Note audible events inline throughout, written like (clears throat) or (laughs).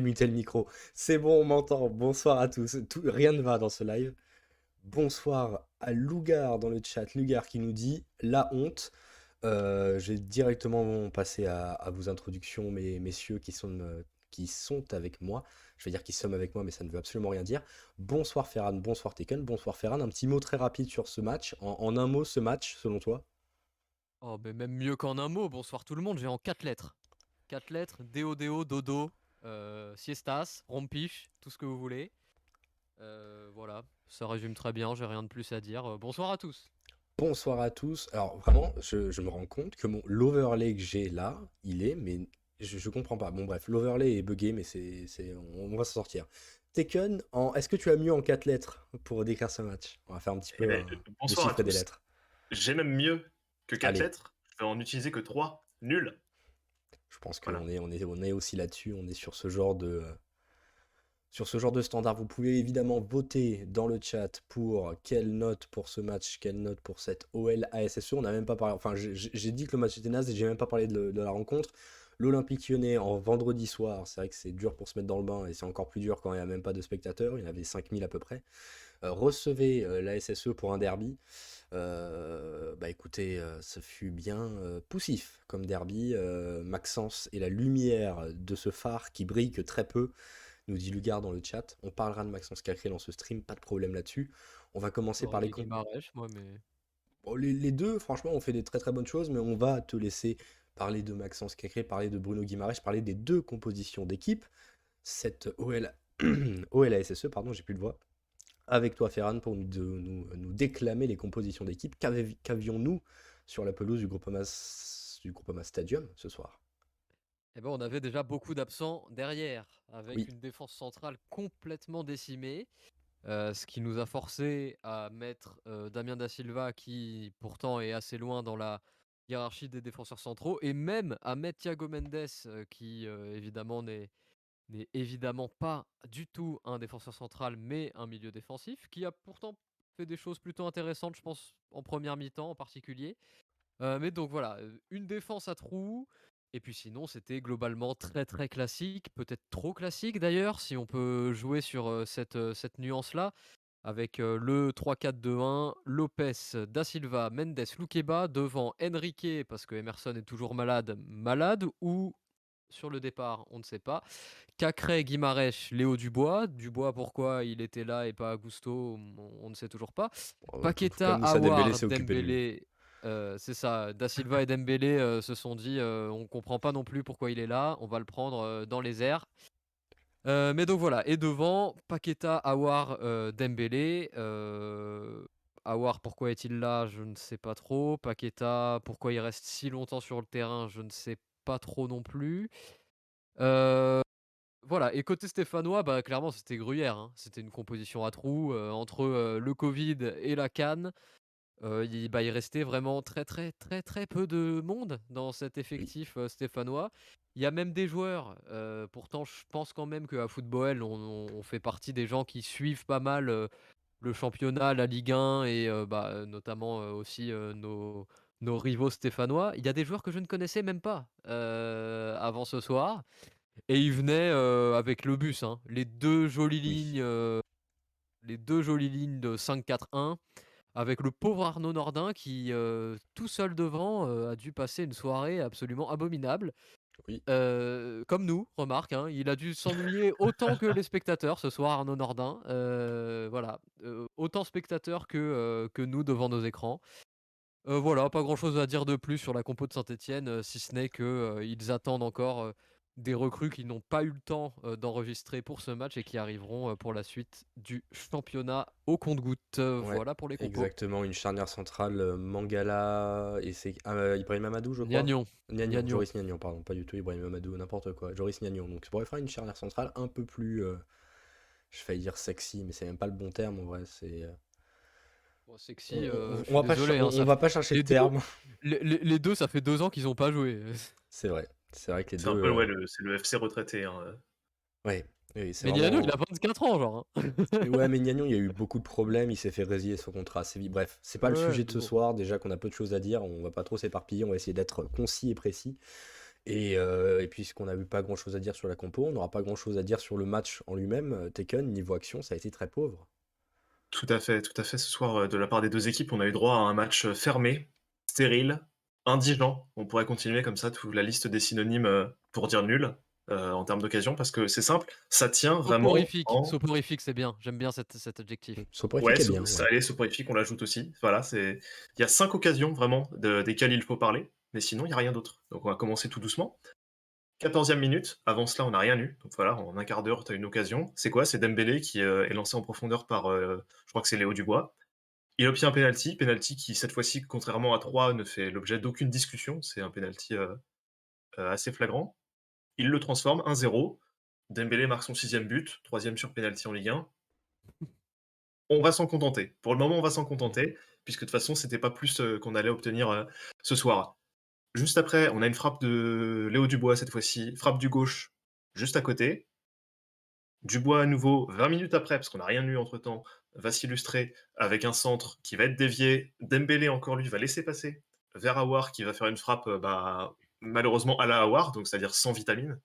muté le micro. C'est bon, on m'entend. Bonsoir à tous. rien ne va dans ce live. Bonsoir à Lugar dans le chat. Lugar qui nous dit la honte. Euh, J'ai directement passé à, vos introductions, mes messieurs qui sont, euh, qui sont avec moi. Je vais dire qu'ils sont avec moi, mais ça ne veut absolument rien dire. Bonsoir Ferran, bonsoir Tekken, bonsoir Ferran. Un petit mot très rapide sur ce match. En, un mot, ce match, selon toi? Oh, mais même mieux qu'en un mot. Bonsoir tout le monde. J'ai en quatre lettres. Quatre lettres. Dodo, euh, siestas, rompiche, tout ce que vous voulez. Euh, voilà, ça résume très bien, j'ai rien de plus à dire. Euh, bonsoir à tous. Bonsoir à tous. Alors vraiment, je, me rends compte que mon l'overlay que j'ai là, il est, mais je, je comprends pas. Bon bref, l'overlay est buggé, mais c'est, c'est, on, va s'en sortir. Taken, en, est-ce que tu as mieux en quatre lettres pour décrire ce match? On va faire un petit peu eh ben, bonsoir des lettres. J'ai même mieux que quatre lettres. Je vais en utiliser que trois. Nul. Je pense qu'on est, on est, on est aussi là-dessus, on est sur ce genre de sur ce genre de standard. Vous pouvez évidemment voter dans le chat pour quelle note pour ce match, quelle note pour cette OL ASSE. On n'a même pas parlé, enfin j'ai dit que le match était naze et j'ai même pas parlé de, la rencontre. L'Olympique lyonnais en vendredi soir, c'est vrai que c'est dur pour se mettre dans le bain et c'est encore plus dur quand il n'y a même pas de spectateurs, il y en avait 5000 à peu près. Euh, recevez euh, la SSE pour un derby. Euh, bah écoutez, ce fut bien poussif comme derby. Maxence est la lumière de ce phare qui brille que très peu, nous dit Lugar dans le chat. On parlera de Maxence Cacré dans ce stream, pas de problème là-dessus. On va commencer par les... moi, mais... les, deux, franchement, on fait des très très bonnes choses, mais on va te laisser parler de Maxence Cacré, parler de Bruno Guimaraes, parler des deux compositions d'équipe. Cette OL... OLASSE, (clears throat) pardon, j'ai plus de voix avec toi, Ferran, pour nous, nous, déclamer les compositions d'équipe. Qu'avions-nous sur la pelouse du Groupama, du Stadium ce soir? Eh ben, on avait déjà beaucoup d'absents derrière, avec une défense centrale complètement décimée. Euh, ce qui nous a forcé à mettre euh, Damien Da Silva, qui pourtant est assez loin dans la hiérarchie des défenseurs centraux, et même à mettre Thiago Mendes, euh, qui évidemment n'est n'est évidemment pas du tout un défenseur central, mais un milieu défensif, qui a pourtant fait des choses plutôt intéressantes, je pense, en première mi-temps en particulier. Euh, mais donc voilà, une défense à trous. Et puis sinon, c'était globalement très très classique, peut-être trop classique d'ailleurs, si on peut jouer sur cette, cette nuance-là, avec le 3-4-2-1, Lopez, Da Silva, Mendes, Luqueba, devant Enrique, parce que Emerson est toujours malade, malade, ou sur le départ, on ne sait pas. Cacré, Guimarèche, Léo Dubois. Dubois, pourquoi il était là et pas Augusto, on, ne sait toujours pas. Oh, Paqueta, Awar, Dembélé. Euh, c'est ça, Da Silva et Dembélé euh, se sont dit euh, on comprend pas non plus pourquoi il est là, on va le prendre dans les airs. mais donc voilà, et devant, Paqueta, Awar, Dembélé. Awar, pourquoi est-il là Je ne sais pas trop. Paqueta, pourquoi il reste si longtemps sur le terrain Je ne sais pas trop non plus. voilà, et côté stéphanois, bah, clairement, c'était gruyère. Hein. C'était une composition à trous entre le Covid et la Cannes. il, bah, il restait vraiment très, très, très, très peu de monde dans cet effectif stéphanois. Il y a même des joueurs, pourtant, je pense quand même qu'à Football, on, on, fait partie des gens qui suivent pas mal le championnat, la Ligue 1 et bah, notamment aussi nos nos rivaux stéphanois, il y a des joueurs que je ne connaissais même pas euh, avant ce soir. Et ils venaient euh, avec le bus, hein. les deux jolies lignes, euh, les deux jolies lignes de 5-4-1, avec le pauvre Arnaud Nordin qui, tout seul devant, a dû passer une soirée absolument abominable. comme nous, remarque, hein. il a dû s'ennuyer autant que les spectateurs ce soir, Arnaud Nordin. voilà, autant spectateurs que, que nous devant nos écrans. Euh, voilà, pas grand-chose à dire de plus sur la compo de Saint-Etienne, euh, si ce n'est qu'ils euh, attendent encore des recrues qui n'ont pas eu le temps d'enregistrer pour ce match et qui arriveront pour la suite du championnat au compte-goutte. voilà pour les compos. Exactement, une charnière centrale Mangala et c'est Ibrahim Amadou, je crois? Joris Nyagnon, pardon, pas du tout Ibrahim Amadou, n'importe quoi. Joris Nyagnon. Donc ça pourrait faire une charnière centrale un peu plus, je vais dire sexy, mais c'est même pas le bon terme en vrai. C'est sexy. on, euh, va pas, hein, va pas chercher le terme. les, deux, ça fait deux ans qu'ils ont pas joué. (laughs) C'est vrai. C'est vrai que les deux. C'est un peu ouais, le, le, FC retraité. Hein. Ouais. Oui, mais vraiment... il a 24 ans, genre. Hein. ouais, (laughs) mais Gnagnon, il y a eu beaucoup de problèmes. Il s'est fait résilier son contrat assez vite. Bref, c'est pas le sujet de ce soir. Déjà qu'on a peu de choses à dire, on va pas trop s'éparpiller. On va essayer d'être concis et précis. Et, euh, puisqu'on n'a pas grand chose à dire sur la compo, on n'aura pas grand chose à dire sur le match en lui-même. Tekken, niveau action, ça a été très pauvre. Tout à fait, tout à fait. Ce soir, de la part des deux équipes, on a eu droit à un match fermé, stérile, indigent. On pourrait continuer comme ça toute la liste des synonymes pour dire nul. Euh, en termes d'occasion parce que c'est simple, ça tient vraiment. Soporifique, soporifique c'est bien, j'aime bien cet, cet adjectif. Soporifique, ouais, bien. Ça, allez, soporifique, on l'ajoute aussi. Voilà, c'est. Il y a cinq occasions vraiment desquelles il faut parler, mais sinon il n'y a rien d'autre. Donc on va commencer tout doucement. 14e minute, avant cela on n'a rien eu. Donc voilà, en un quart d'heure, tu as une occasion. C'est quoi? C'est Dembélé qui euh, est lancé en profondeur par, euh, je crois que c'est Léo Dubois. Il obtient un penalty, penalty qui cette fois-ci, contrairement à 3, ne fait l'objet d'aucune discussion. C'est un penalty assez flagrant. Il le transforme 1-0. Dembélé marque son sixième but, troisième sur pénalty en Ligue 1. On va s'en contenter. Pour le moment, on va s'en contenter, puisque de toute façon, c'était pas plus euh, qu'on allait obtenir euh, ce soir. Juste après, on a une frappe de Léo Dubois cette fois-ci, frappe du gauche juste à côté. Dubois à nouveau, 20 minutes après, parce qu'on n'a rien eu entre temps, va s'illustrer avec un centre qui va être dévié. Dembélé, encore lui, va laisser passer vers Awar qui va faire une frappe euh, bah, malheureusement à la Howard, donc c'est-à-dire sans vitamine,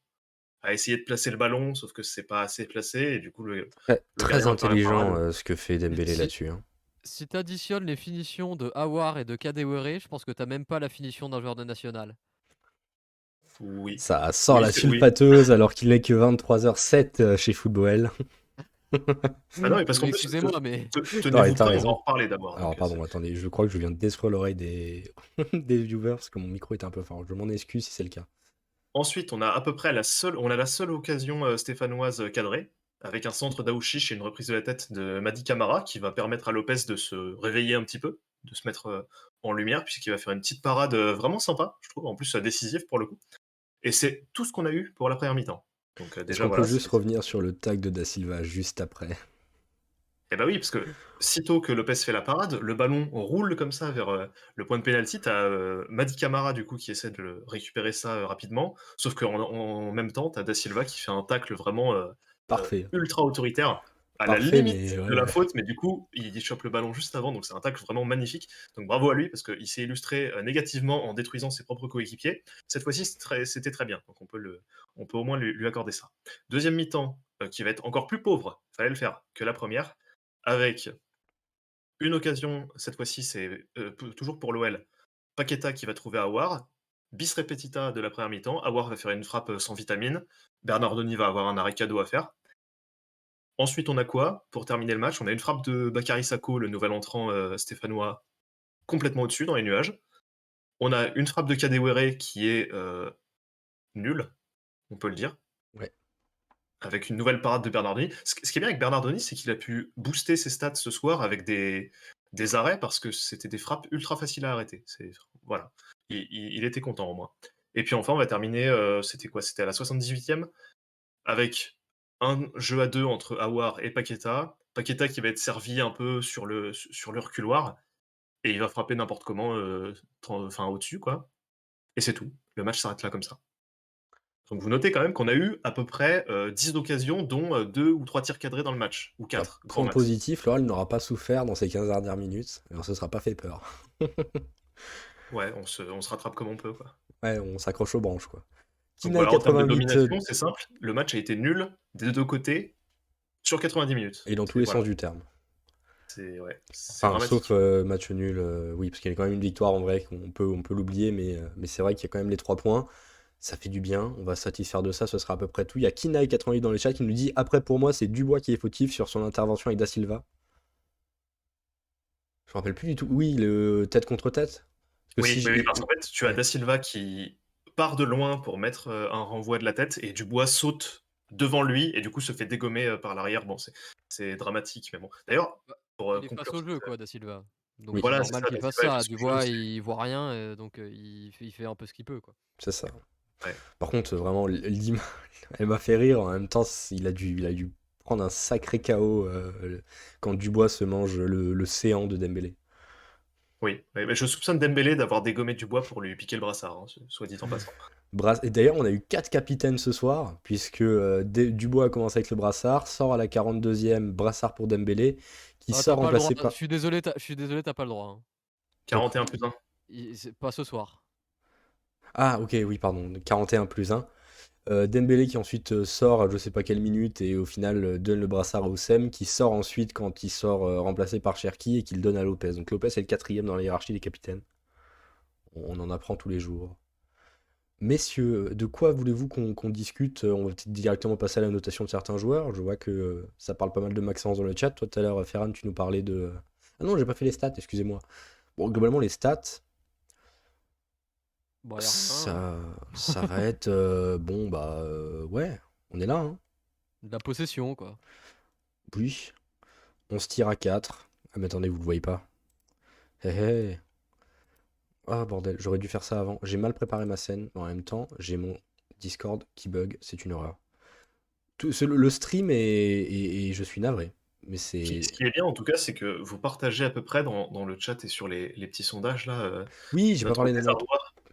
a essayé de placer le ballon, sauf que c'est pas assez placé, et du coup le. Très, intelligent euh, ce que fait Dembélé là-dessus. Hein. Si tu additionnes les finitions de Awar et de Kadewere, je pense que t'as même pas la finition d'un joueur de national. Oui. Ça sort la sulfateuse alors qu'il n'est que 23h07 euh, chez Football. ah non, mais parce (laughs) qu'en excusez-moi, mais. Tenez-vous on va en reparler d'abord. Alors, pardon, attendez, je crois que je viens de détruire l'oreille des... (laughs) des viewers parce que mon micro est un peu fort. Je m'en excuse si c'est le cas. Ensuite, on a à peu près la seule, on a la seule occasion euh, stéphanoise euh, cadrée, avec un centre d'Aouchiche et une reprise de la tête de Madi Camara, qui va permettre à Lopez de se réveiller un petit peu, de se mettre euh, en lumière, puisqu'il va faire une petite parade vraiment sympa, je trouve, en plus décisive pour le coup. Et c'est tout ce qu'on a eu pour la première mi-temps. Donc, euh, déjà, on peut juste revenir sur le tag de Da Silva juste après? Eh bah oui, parce que sitôt que Lopez fait la parade, le ballon roule comme ça vers euh, le point de pénalty. T'as euh, Madi Camara du coup qui essaie de récupérer ça rapidement, sauf qu'en en même temps, t'as Da Silva qui fait un tacle vraiment Parfait. ultra autoritaire à la limite de la faute, mais du coup, il chope le ballon juste avant, donc c'est un tacle vraiment magnifique. Donc bravo à lui, parce qu'il s'est illustré euh, négativement en détruisant ses propres coéquipiers. Cette fois-ci, c'était très, bien, donc on peut, le, on peut au moins lui, accorder ça. Deuxième mi-temps, euh, qui va être encore plus pauvre, fallait le faire, que la première, avec une occasion, cette fois-ci, c'est euh, toujours pour l'OL, Paqueta qui va trouver Awar, bis repetita de la première mi-temps, Awar va faire une frappe sans vitamine, Bernard Denis va avoir un arrêt cadeau à faire, Ensuite, on a quoi Pour terminer le match, on a une frappe de Bakary Sako, le nouvel entrant euh, stéphanois, complètement au-dessus, dans les nuages. On a une frappe de Kadewere qui est euh, nulle, on peut le dire. Ouais. Avec une nouvelle parade de Bernardoni. Ce, qui est bien avec Bernardoni, c'est qu'il a pu booster ses stats ce soir avec des, des arrêts parce que c'était des frappes ultra faciles à arrêter. Voilà. Il, était content au moins. Et puis enfin, on va terminer, euh, c'était quoi? C'était à la 78e avec un jeu à deux entre Awar et Paqueta. Paqueta qui va être servi un peu sur le, sur le reculoir et il va frapper n'importe comment, euh, enfin au-dessus, quoi. Et c'est tout. Le match s'arrête là comme ça. Donc vous notez quand même qu'on a eu à peu près 10 euh, occasions, dont euh, deux ou trois tirs cadrés dans le match, ou 4. Point positif, Laurel n'aura pas souffert dans ces 15 dernières minutes, et on se sera pas fait peur. ouais, on se, on se rattrape comme on peut, quoi. Ouais, on s'accroche aux branches, quoi. Domination, c'est simple. Le match a été nul des deux côtés sur 90 minutes. Et dans tous les sens du terme. C'est ouais, sauf euh, match nul, euh, oui, parce qu'il y a quand même une victoire en vrai, on peut, on peut l'oublier, mais, euh, mais c'est vrai qu'il y a quand même les trois points. Ça fait du bien, on va satisfaire de ça, ce sera à peu près tout. Il y a Kinaï88 dans le chat qui nous dit Après, pour moi, c'est Dubois qui est fautif sur son intervention avec Da Silva. Je me rappelle plus du tout. Oui, le tête contre tête. oui, parce qu'en fait, tu as Da Silva qui part de loin pour mettre un renvoi de la tête et Dubois saute devant lui et du coup se fait dégommer euh, par l'arrière. Bon, c'est dramatique, mais bon. D'ailleurs, bah, pour euh, il est face au jeu, quoi, Da Silva. Donc voilà, c'est normal qu'il fasse ça. Du voit, il voit rien, euh, donc il, il, fait un peu ce qu'il peut, quoi. C'est ça. Par contre, vraiment, l'image, (laughs) elle m'a fait rire. En même temps, il a dû, il a dû prendre un sacré chaos quand Dubois se mange le, le séant de Dembélé. Oui, mais je soupçonne Dembélé d'avoir dégommé Dubois pour lui piquer le brassard, hein, soit dit en passant. Et d'ailleurs, on a eu quatre capitaines ce soir, puisque euh, Dubois a commencé avec le brassard, sort à la 42e, brassard pour Dembélé, qui ah, sort remplacé par. Je suis désolé, je suis désolé, t'as pas le droit. 41 hein. plus 1. Pas ce soir. Ah, ok, oui, pardon. 41 plus 1. Euh, Dembélé qui ensuite euh, sort à je sais pas quelle minute et au final euh, donne le brassard à Oussem, qui sort ensuite quand il sort remplacé par Cherki et qu'il donne à Lopez. Donc Lopez est le quatrième dans la hiérarchie des capitaines. On en apprend tous les jours. Messieurs, de quoi voulez-vous qu'on discute? On va peut-être directement passer à la notation de certains joueurs. Je vois que ça parle pas mal de Maxence dans le chat. Toi tout à l'heure, Ferran, tu nous parlais de... Ah non, j'ai pas fait les stats, excusez-moi. Bon, globalement, les stats, Bon, ça, ça va être euh, bon bah euh, ouais, on est là. Hein. De la possession, quoi. Oui, on se tire à 4. Ah mais attendez, vous le voyez pas. Hé hé. Ah bordel, j'aurais dû faire ça avant. J'ai mal préparé ma scène, en même temps, j'ai mon Discord qui bug, c'est une horreur. Tout, le, stream est, et je suis navré. Mais c'est... Ce qui est bien en tout cas, c'est que vous partagez à peu près dans, dans le chat et sur les, les petits sondages là. Euh, oui, j'ai pas parlé des notes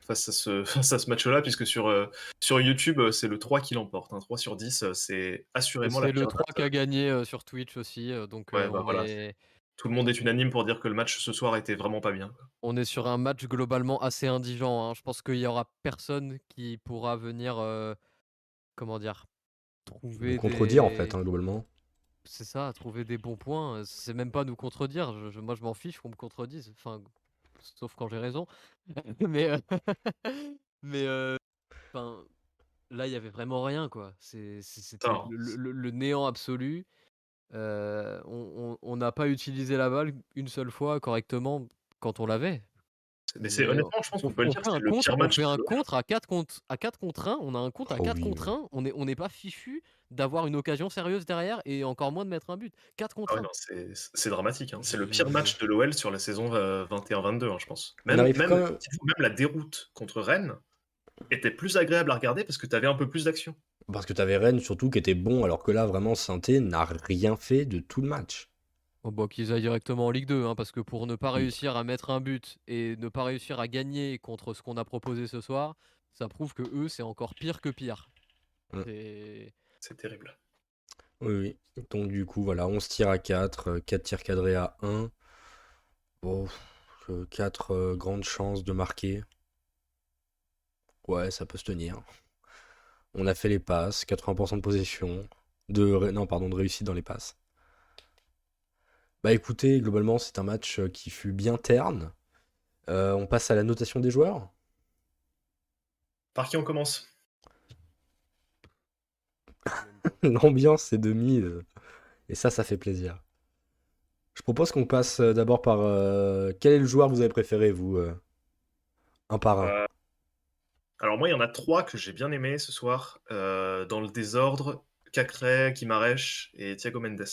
face à ce, (laughs) face à ce match-là, puisque sur, euh, sur YouTube, euh, c'est le 3 qui l'emporte. Un 3 sur 10, euh, c'est assurément la C'est le 3 qui a gagné sur Twitch aussi. donc bah, Tout le monde est unanime pour dire que le match ce soir était vraiment pas bien. on est sur un match globalement assez indigent. hein. Je pense qu'il y aura personne qui pourra venir, comment dire, trouver contredire en fait, hein, globalement. C'est ça, trouver des bons points. C'est même pas nous contredire. moi, je m'en fiche qu'on me contredise. Enfin, sauf quand j'ai raison. (laughs) mais euh, (laughs) mais euh, enfin, là, il y avait vraiment rien, quoi. c'était le, néant absolu. Euh, on n'a pas utilisé la balle une seule fois correctement quand on l'avait. Mais c'est honnêtement, je pense qu'on peut le dire, c'est le pire match. On fait un contre à 4 contre, à 4 contre 1. On a un contre à 4 contre 1. On n'est on est pas fichu d'avoir une occasion sérieuse derrière et encore moins de mettre un but. 4 contre 1. Ah c'est dramatique. Hein. C'est le pire match de l'OL sur la saison 21-22, euh, hein, je pense. Même, même, la déroute contre Rennes était plus agréable à regarder parce que tu avais un peu plus d'action. Parce que tu avais Rennes surtout qui était bon, alors que là, vraiment, Sainté n'a rien fait de tout le match. Oh bah, qu'ils aillent directement en Ligue 2, hein, parce que pour ne pas réussir à mettre un but et ne pas réussir à gagner contre ce qu'on a proposé ce soir, ça prouve que eux, c'est encore pire que pire. C'est terrible. Oui, oui. Donc du coup, voilà, on se tire à 4, 4 euh, tirs cadrés à 1. Bon, 4 euh, grandes chances de marquer. Ouais, ça peut se tenir. On a fait les passes, 80% de possession. De, non, pardon, de réussite dans les passes. Bah écoutez, globalement, c'est un match euh, qui fut bien terne. Euh, on passe à la notation des joueurs. Par qui on commence? (laughs) L'ambiance est de mise. Et ça, ça fait plaisir. Je propose qu'on passe euh, d'abord par. quel est le joueur que vous avez préféré, vous Un par un? alors moi, il y en a trois que j'ai bien aimé ce soir. dans le désordre, Cacré, Kimarèche et Thiago Mendes.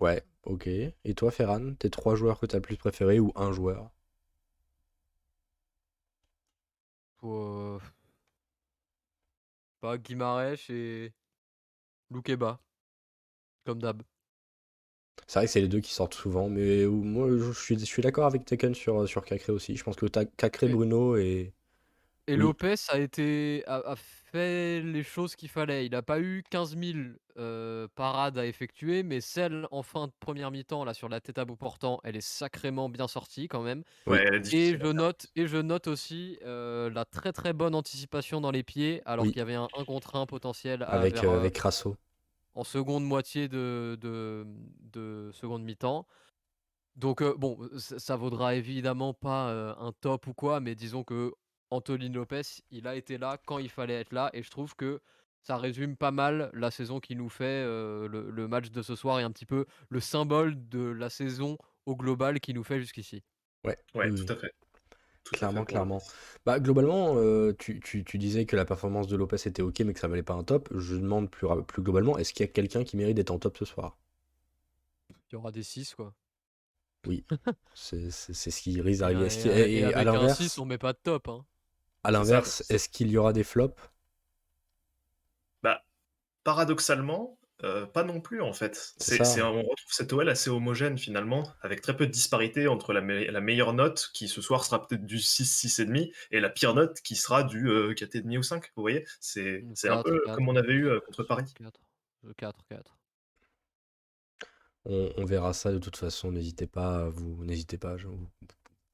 Ouais, ok. Et toi, Ferran, tes trois joueurs que t'as le plus préférés ou un joueur? Pas Guimarèche et Loukeba, comme d'hab. C'est vrai que c'est les deux qui sortent souvent, mais moi je suis, je suis d'accord avec Tekken sur, sur Cacré aussi. Je pense que Cacré, Bruno et, et Lopez a été a, fait les choses qu'il fallait. Il n'a pas eu 15 000 euh, parades à effectuer, mais celle en fin de première mi-temps là sur la tête à bout portant, elle est sacrément bien sortie quand même. et je note et je note aussi euh, la très très bonne anticipation dans les pieds, alors qu'il y avait un 1 contre 1 potentiel avec euh, avec Crasso en seconde moitié de, de, seconde mi-temps. Donc bon, ça, vaudra évidemment pas un top ou quoi, mais disons que Anthony Lopez, il a été là quand il fallait être là et je trouve que ça résume pas mal la saison qui nous fait euh, le, match de ce soir et un petit peu le symbole de la saison au global qui nous fait jusqu'ici. Ouais, ouais tout à fait. clairement, clairement. Bah, globalement, euh, tu, disais que la performance de Lopez était ok, mais que ça valait pas un top. Je demande plus, plus globalement, est-ce qu'il y a quelqu'un qui mérite d'être en top ce soir? Il y aura des 6, quoi. Oui, (laughs) c'est ce qui risque d'arriver. Et, à l'inverse, 6, on met pas de top. Hein. À l'inverse, est-ce qu'il y aura des flops? Paradoxalement, euh, pas non plus en fait. C'est, on retrouve cette OL assez homogène finalement, avec très peu de disparité entre la, meilleure note, qui ce soir sera peut-être du 6, 6,5, et la pire note qui sera du euh, 4,5 ou 5. Vous voyez C'est, un peu comme on avait eu euh, contre Paris. 4, 4, 4. On, verra ça de toute façon, n'hésitez pas, vous n'hésitez pas, vous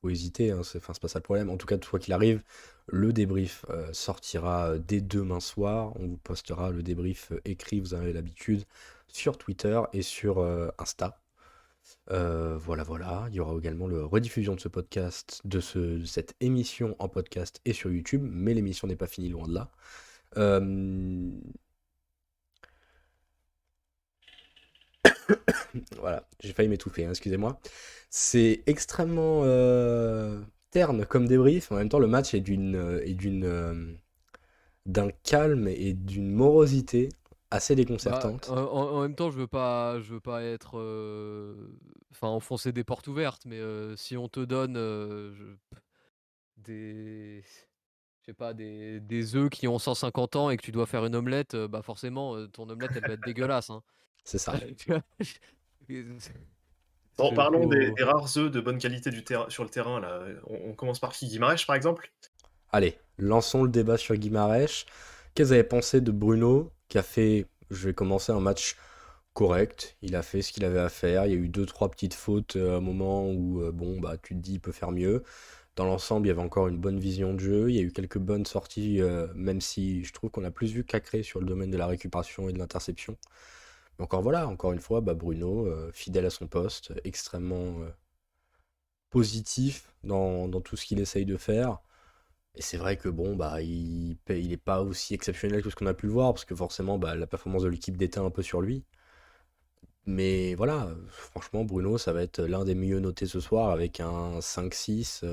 faut hésiter, hein, c'est, enfin, c'est pas ça le problème. En tout cas, fois qu'il arrive, le débrief sortira dès demain soir. On vous postera le débrief écrit, vous avez l'habitude, sur Twitter et sur Insta. voilà, voilà. Il y aura également le rediffusion de ce podcast, de, ce, de cette émission en podcast et sur YouTube, mais l'émission n'est pas finie loin de là. (coughs) voilà, j'ai failli m'étouffer, hein, excusez-moi. C'est extrêmement euh, terne comme débrief. En même temps, le match est d'une euh, d'une euh, d'un calme et d'une morosité assez bah, déconcertante. en, même temps, je veux pas, je veux pas être, enfin, enfoncer des portes ouvertes, mais si on te donne des, je sais pas, des, des œufs qui ont 150 ans et que tu dois faire une omelette, bah forcément, ton omelette, elle va être (laughs) dégueulasse. Hein. C'est ça. (laughs) Bon, parlons des, rares œufs de bonne qualité du sur le terrain. Là. On, commence par qui Guimarèche, par exemple Allez, lançons le débat sur Guimarèche. Qu'est-ce que vous avez pensé de Bruno, qui a fait, je vais commencer un match correct? Il a fait ce qu'il avait à faire. Il y a eu deux, trois petites fautes euh, à un moment où, euh, bon, bah, tu te dis, il peut faire mieux. Dans l'ensemble, il y avait encore une bonne vision de jeu. Il y a eu quelques bonnes sorties, euh, même si je trouve qu'on a plus vu Cacré sur le domaine de la récupération et de l'interception encore voilà, encore une fois, bah, Bruno, euh, fidèle à son poste, extrêmement euh, positif dans, tout ce qu'il essaye de faire. Et c'est vrai que bon, bah, il n'est pas aussi exceptionnel que ce qu'on a pu le voir, parce que forcément, bah, la performance de l'équipe déteint un peu sur lui. Mais voilà, franchement, Bruno, ça va être l'un des mieux notés ce soir avec un 5-6.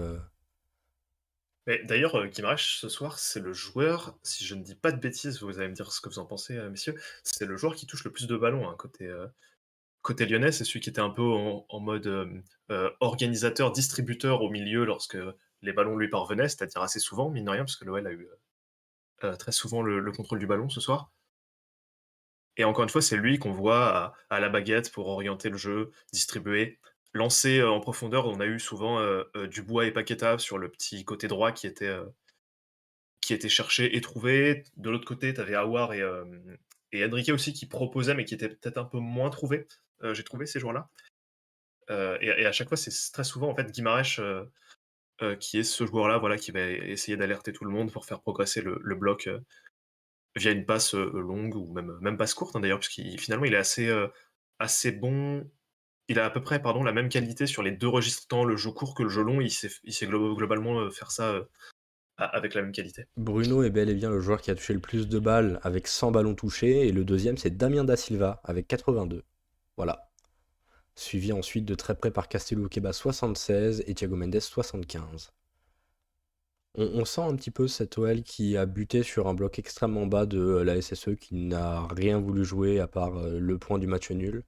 D'ailleurs, euh, ce soir, c'est le joueur, si je ne dis pas de bêtises, vous allez me dire ce que vous en pensez, euh, messieurs, c'est le joueur qui touche le plus de ballons hein, côté, euh, lyonnais. C'est celui qui était un peu en, mode euh, organisateur, distributeur au milieu lorsque les ballons lui parvenaient, c'est-à-dire assez souvent, mine de rien, parce que l'OL a eu très souvent le, contrôle du ballon ce soir. Et encore une fois, c'est lui qu'on voit à, la baguette pour orienter le jeu, distribuer. Lancé en profondeur, on a eu souvent Dubois et Paqueta sur le petit côté droit qui était, qui était cherché et trouvé. De l'autre côté, tu avais et, et Enrique aussi qui proposaient, mais qui étaient peut-être un peu moins trouvés. J'ai trouvé ces jours-là. Et, à chaque fois, c'est très souvent en fait Guimarèche qui est ce joueur-là, voilà, qui va essayer d'alerter tout le monde pour faire progresser le, bloc via une passe longue ou même, même passe courte hein, d'ailleurs, parce qu'il finalement il est assez, assez bon il a à peu près la même qualité sur les deux registres, tant le jeu court que le jeu long. Il sait, globalement euh, faire ça euh, avec la même qualité. Bruno est bel et bien le joueur qui a touché le plus de balles avec 100 ballons touchés. Et le deuxième, c'est Damien Da Silva avec 82. Voilà. Suivi ensuite de très près par Castello Keba 76 et Thiago Mendes 75. On, sent un petit peu cette OL qui a buté sur un bloc extrêmement bas de la SSE qui n'a rien voulu jouer à part euh, le point du match nul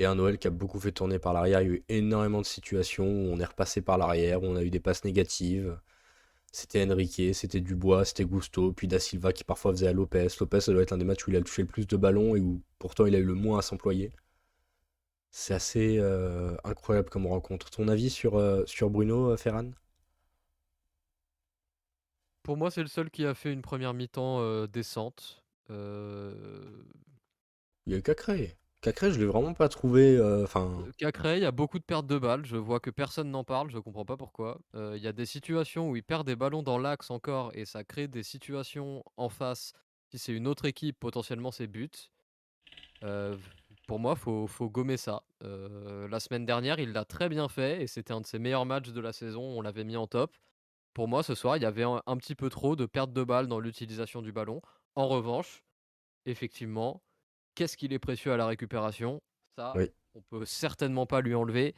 et un Noël qui a beaucoup fait tourner par l'arrière. Il y a eu énormément de situations où on est repassé par l'arrière, où on a eu des passes négatives. C'était Enrique, c'était Dubois, c'était Gusto, puis Da Silva qui parfois faisait à Lopez. Lopez, ça doit être un des matchs où il a touché le plus de ballons et où pourtant il a eu le moins à s'employer. C'est assez euh, incroyable comme rencontre. Ton avis sur, euh, sur Bruno, euh, Ferran? Pour moi, c'est le seul qui a fait une première mi-temps décente. Il y a eu Cacré. Cacré, je l'ai vraiment pas trouvé. Euh, enfin, Cacré, il y a beaucoup de pertes de balles. Je vois que personne n'en parle. Je comprends pas pourquoi. Euh, il y a des situations où il perd des ballons dans l'axe encore et ça crée des situations en face. Si c'est une autre équipe, potentiellement c'est but. Euh, pour moi, faut, faut gommer ça. la semaine dernière, il l'a très bien fait et c'était un de ses meilleurs matchs de la saison. On l'avait mis en top. Pour moi, ce soir, il y avait un petit peu trop de pertes de balles dans l'utilisation du ballon. En revanche, effectivement, qu'est-ce qu'il est précieux à la récupération? Ça, on peut certainement pas lui enlever.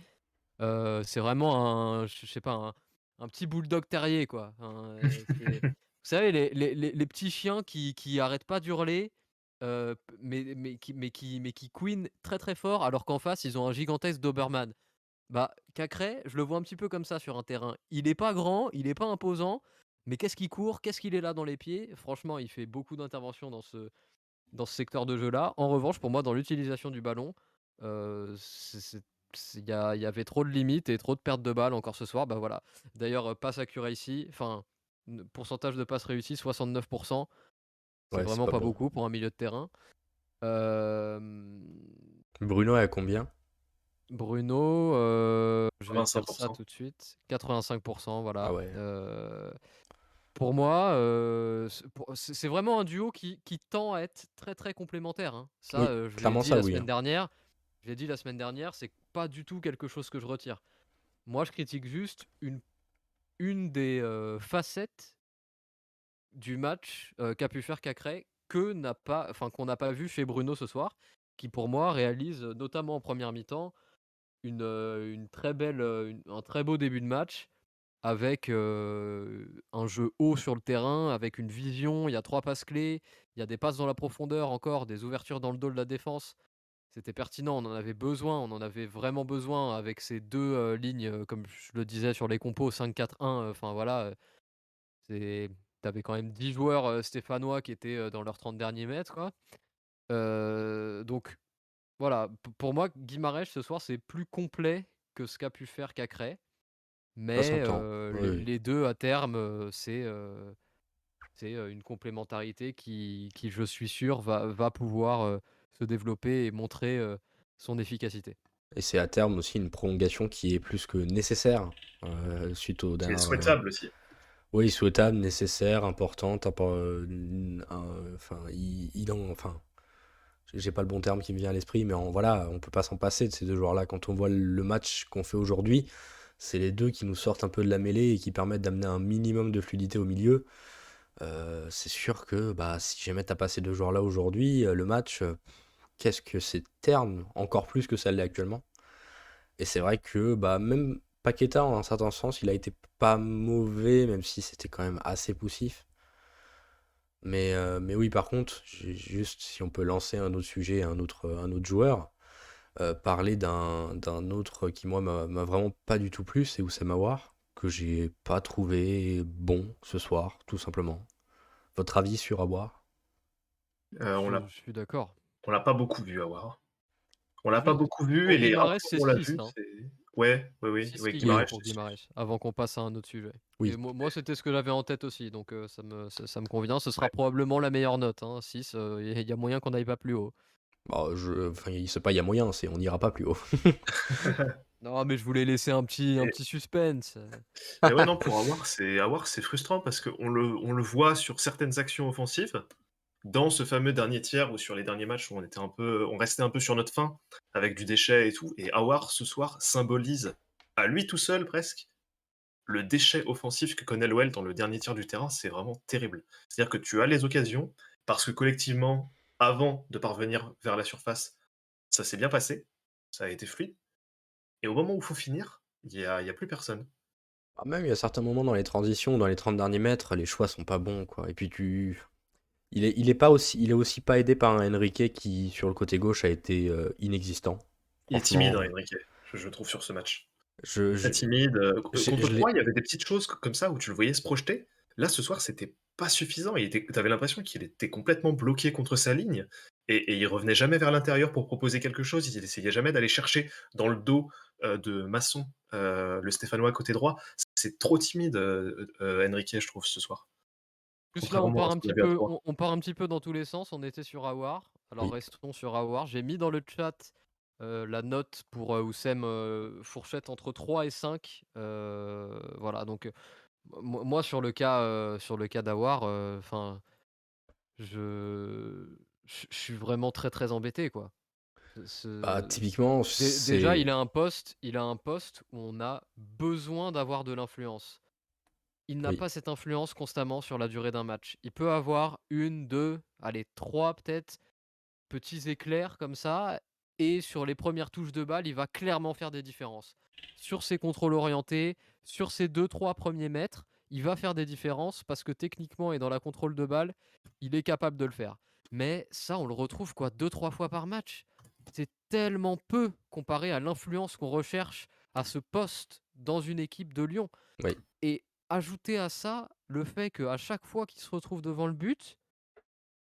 Euh, c'est vraiment un, je sais pas, un, petit bulldog terrier, quoi. Euh, (laughs) vous savez, les, petits chiens qui, qui arrêtent pas d'hurler, euh, mais, mais, qui, mais, qui, mais qui queen très très fort, alors qu'en face, ils ont un gigantesque Doberman. Bah, Cacré, je le vois un petit peu comme ça sur un terrain. Il est pas grand, il est pas imposant, mais qu'est-ce qu'il court, qu'est-ce qu'il est là dans les pieds? Franchement, il fait beaucoup d'interventions dans ce, dans ce secteur de jeu-là. En revanche, pour moi, dans l'utilisation du ballon, il y, avait trop de limites et trop de pertes de balles encore ce soir. Bah voilà. D'ailleurs, passe accuracy, enfin, pourcentage de passes réussies, 69%. C'est vraiment pas, beaucoup pour un milieu de terrain. Bruno est à combien? Bruno, je vais dire ça tout de suite. 85%, voilà. Ah ouais. Pour moi, c'est vraiment un duo qui, tend à être très très complémentaire. Hein. Ça, je l'ai dit la semaine hein. dernière. Je l'ai dit la semaine dernière, c'est pas du tout quelque chose que je retire. Moi, je critique juste une, une des facettes du match qu'a pu faire Cacré que n'a pas, enfin qu'on n'a pas vu chez Bruno ce soir, qui pour moi réalise notamment en première mi-temps une, une très belle, un très beau début de match avec un jeu haut sur le terrain, avec une vision. Il y a trois passes clés, il y a des passes dans la profondeur encore, des ouvertures dans le dos de la défense. C'était pertinent, on en avait besoin, on en avait vraiment besoin avec ces deux lignes, comme je le disais sur les compos 5-4-1. Enfin voilà, tu avais quand même 10 joueurs stéphanois qui étaient dans leurs 30 derniers mètres. Donc voilà, pour moi, Guimarães ce soir, c'est plus complet que ce qu'a pu faire Cacré. Mais les, deux à terme, c'est c'est une complémentarité qui, qui, je suis sûr, va, va pouvoir se développer et montrer son efficacité. Et c'est à terme aussi une prolongation qui est plus que nécessaire suite au dernier. C'est souhaitable aussi. Oui, souhaitable, nécessaire, importante. enfin, il, il en, enfin, j'ai pas le bon terme qui me vient à l'esprit, mais en, voilà, on peut pas s'en passer de ces deux joueurs-là. Quand on voit le match qu'on fait aujourd'hui, c'est les deux qui nous sortent un peu de la mêlée et qui permettent d'amener un minimum de fluidité au milieu. Euh, c'est sûr que bah, si jamais t'as passé deux joueurs là aujourd'hui, euh, le match, euh, qu'est-ce que c'est terne, encore plus que ça l'est actuellement? Et c'est vrai que bah, même Paqueta, en un certain sens, il a été pas mauvais, même si c'était quand même assez poussif. Mais, mais oui, par contre, juste si on peut lancer un autre sujet, un autre, un autre joueur, euh, parler d'un, d'un autre qui, moi, m'a, vraiment pas du tout plu, c'est Oussama War, que j'ai pas trouvé bon ce soir, tout simplement. Votre avis sur Awar euh, on l'a, Je suis d'accord. on l'a pas beaucoup vu, Awar. On l'a pas beaucoup vu et les on l'a vu, hein. Ouais, oui, oui, oui, avant qu'on passe à un autre sujet. Oui. moi, c'était ce que j'avais en tête aussi, donc ça, me, ça, me convient. Ce sera probablement la meilleure note, hein, 6. Il y a moyen qu'on n'aille pas plus haut. Bah, je... Enfin, c'est pas il y a moyen, c'est on n'ira pas plus haut. (laughs) non, mais je voulais laisser un petit, un petit suspense. Mais ouais, non, pour avoir, c'est avoir, c'est frustrant parce qu'on le, on le voit sur certaines actions offensives dans ce fameux dernier tiers ou sur les derniers matchs où on était un peu, on restait un peu sur notre fin avec du déchet et tout. Et Awar ce soir symbolise à lui tout seul presque le déchet offensif que connaît l'OL dans le dernier tiers du terrain. C'est vraiment terrible. C'est-à-dire que tu as les occasions parce que collectivement, avant de parvenir vers la surface, ça s'est bien passé, ça a été fluide. Et au moment où il faut finir, il n'y a, a, plus personne. Ah, même il y a certains moments dans les transitions, dans les 30 derniers mètres, les choix sont pas bons. quoi. Et puis tu, il est, il est pas aussi, il est aussi pas aidé par un Enrique qui, sur le côté gauche, a été euh, inexistant. Il est timide, hein, Enrique, je, trouve, sur ce match. Je, Très timide. Euh, contre toi, il y avait des petites choses comme ça où tu le voyais se projeter. Là, ce soir, c'était pas suffisant. Tu avais l'impression qu'il était complètement bloqué contre sa ligne et, et il revenait jamais vers l'intérieur pour proposer quelque chose. Il essayait jamais d'aller chercher dans le dos euh, de Masson, le Stéphanois côté droit. C'est trop timide, Enrique, je trouve, ce soir. Plus là, on part, un petit peu, on, part un petit peu dans tous les sens. On était sur Awar. Alors restons sur Awar. J'ai mis dans le chat euh, la note pour euh, Oussem euh, fourchette entre 3 et 5. voilà, donc moi sur le cas, sur le cas d'Awar, enfin, je, je suis vraiment très très embêté quoi. Bah, typiquement, déjà il a un poste, il a un poste où on a besoin d'avoir de l'influence il n'a pas cette influence constamment sur la durée d'un match. Il peut avoir une, deux, allez, trois peut-être petits éclairs comme ça, et sur les premières touches de balle, il va clairement faire des différences. Sur ses contrôles orientés, sur ses deux, trois premiers mètres, il va faire des différences parce que techniquement et dans la contrôle de balle, il est capable de le faire. Mais ça, on le retrouve quoi deux, trois fois par match. C'est tellement peu comparé à l'influence qu'on recherche à ce poste dans une équipe de Lyon. Oui. Et ajouter à ça le fait qu'à chaque fois qu'il se retrouve devant le but,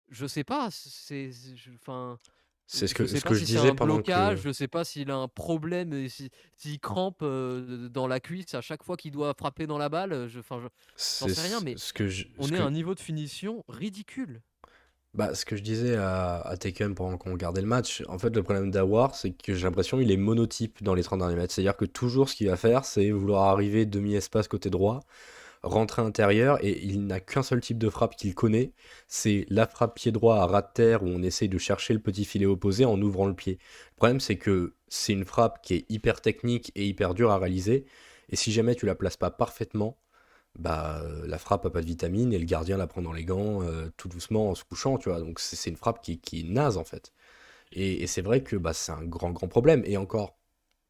je sais pas, c'est, enfin, c'est ce que, ce que je disais un pendant blocage, je sais pas s'il a un problème, s'il crampe dans la cuisse à chaque fois qu'il doit frapper dans la balle, je, enfin, j'en sais rien, mais ce que on est à un niveau de finition ridicule. Bah, ce que je disais à, à Taken pendant qu'on regardait le match, en fait, le problème d'Awar, c'est que j'ai l'impression qu'il est monotype dans les 30 derniers mètres. C'est-à-dire que toujours ce qu'il va faire, c'est vouloir arriver demi-espace côté droit, rentrer intérieur, et il n'a qu'un seul type de frappe qu'il connaît, c'est la frappe pied droit à ras de terre où on essaye de chercher le petit filet opposé en ouvrant le pied. Le problème, c'est que c'est une frappe qui est hyper technique et hyper dure à réaliser, et si jamais tu la places pas parfaitement, bah, euh, la frappe a pas de vitamine et le gardien la prend dans les gants euh, tout doucement en se couchant, tu vois. Donc c'est une frappe qui, qui est naze en fait. Et, c'est vrai que bah, c'est un grand grand problème. Et encore,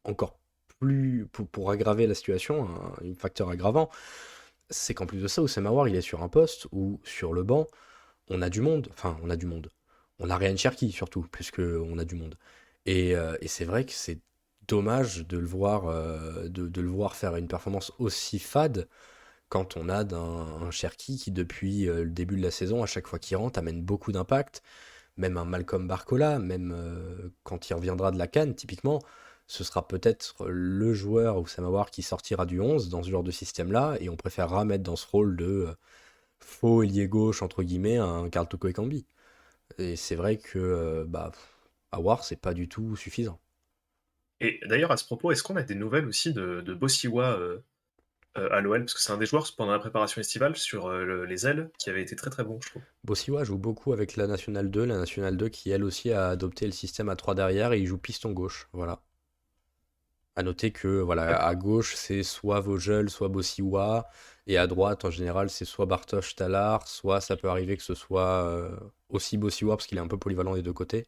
encore plus pour, aggraver la situation, un, facteur aggravant, c'est qu'en plus de ça, Oussama War, il est sur un poste où sur le banc, on a du monde. Enfin, on a du monde. On a Ryan Cherky surtout, (laughs) puisque on a du monde. Et, euh, et c'est vrai que c'est dommage de le voir, de, de, le voir faire une performance aussi fade quand on a un, Cherki qui, depuis euh, le début de la saison, à chaque fois qu'il rentre, amène beaucoup d'impact. Même un Malcolm Barcola, même euh, quand il reviendra de la Cannes, typiquement, ce sera peut-être le joueur ou Samawar qui sortira du 11 dans ce genre de système-là, et on préférera mettre dans ce rôle de euh, faux ailier gauche, entre guillemets, un Carl Toko Ekambi. Et c'est vrai que, bah, Awar, c'est pas du tout suffisant. Et d'ailleurs, à ce propos, est-ce qu'on a des nouvelles aussi de, de Bossiwa euh, à l'OL, parce que c'est un des joueurs pendant la préparation estivale sur euh, les ailes qui avait été très très bon, je trouve. Bossiwa joue beaucoup avec la Nationale 2, la Nationale 2 qui elle aussi a adopté le système à 3 derrière et il joue piston gauche. Voilà. À noter que voilà, à gauche c'est soit Vogel, soit Bossiwa, et à droite en général c'est soit Bartosz Talar, soit ça peut arriver que ce soit euh, aussi Bossiwa parce qu'il est un peu polyvalent des deux côtés.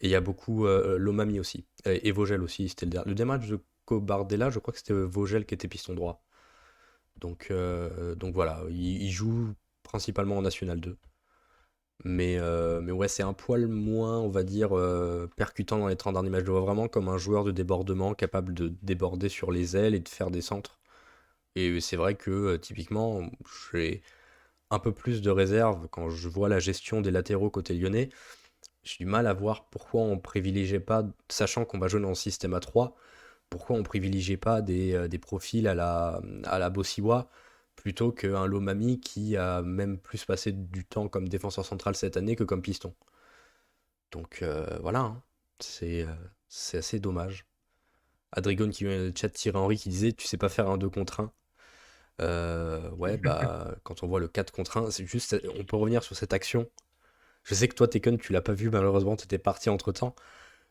Et il y a beaucoup Lomami aussi, et, Vogel aussi. C'était le, le démarrage de Cobardella, je crois que c'était Vogel qui était piston droit. Donc, euh, donc voilà, il, joue principalement en National 2. Mais, euh, mais ouais, c'est un poil moins, on va dire, euh, percutant dans les 30 derniers matchs. Je vois vraiment comme un joueur de débordement capable de déborder sur les ailes et de faire des centres. Et c'est vrai que typiquement, j'ai un peu plus de réserve quand je vois la gestion des latéraux côté lyonnais. J'ai du mal à voir pourquoi on privilégiait pas, sachant qu'on va jouer dans le système à 3, pourquoi on privilégiait pas des, euh, des profils à la, à la Bossiwa plutôt qu'un Lomami qui a même plus passé du temps comme défenseur central cette année que comme piston. Donc euh, voilà, hein. c'est euh, c'est assez dommage. Adrigon qui vient le chat Thierry Henry qui disait tu sais pas faire un 2 contre 1. ouais, bah (laughs) quand on voit le 4 contre 1, c'est juste on peut revenir sur cette action. Je sais que toi Tekken tu l'as pas vu malheureusement, tu étais parti entre temps.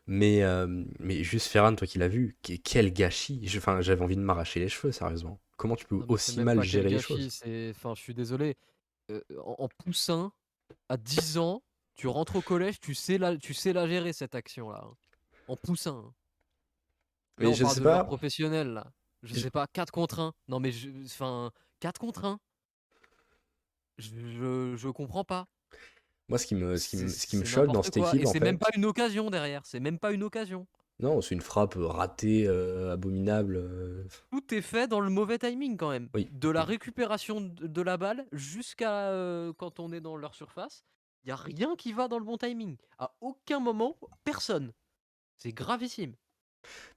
Mais, euh, mais juste Ferran, toi qui l'as vu, quel gâchis. Enfin, j'avais envie de m'arracher les cheveux, sérieusement. Comment tu peux aussi mal gérer les choses Enfin, je suis désolé. Euh, en, poussin, à 10 ans, tu rentres au collège, tu sais la, tu sais la gérer cette action-là. Hein. En poussin. Hein. mais je sais pas. Professionnel là. Je sais pas, 4 contre 1. Non mais enfin 4 contre 1. Je, je, je comprends pas. Moi, ce qui me, ce qui me, choque dans cette équipe, c'est même pas une occasion derrière. C'est même pas une occasion. Non, c'est une frappe euh, ratée, euh, abominable. Euh. Tout est fait dans le mauvais timing quand même. De la récupération de la balle jusqu'à quand on est dans leur surface, il y a rien qui va dans le bon timing. À aucun moment, personne. C'est gravissime.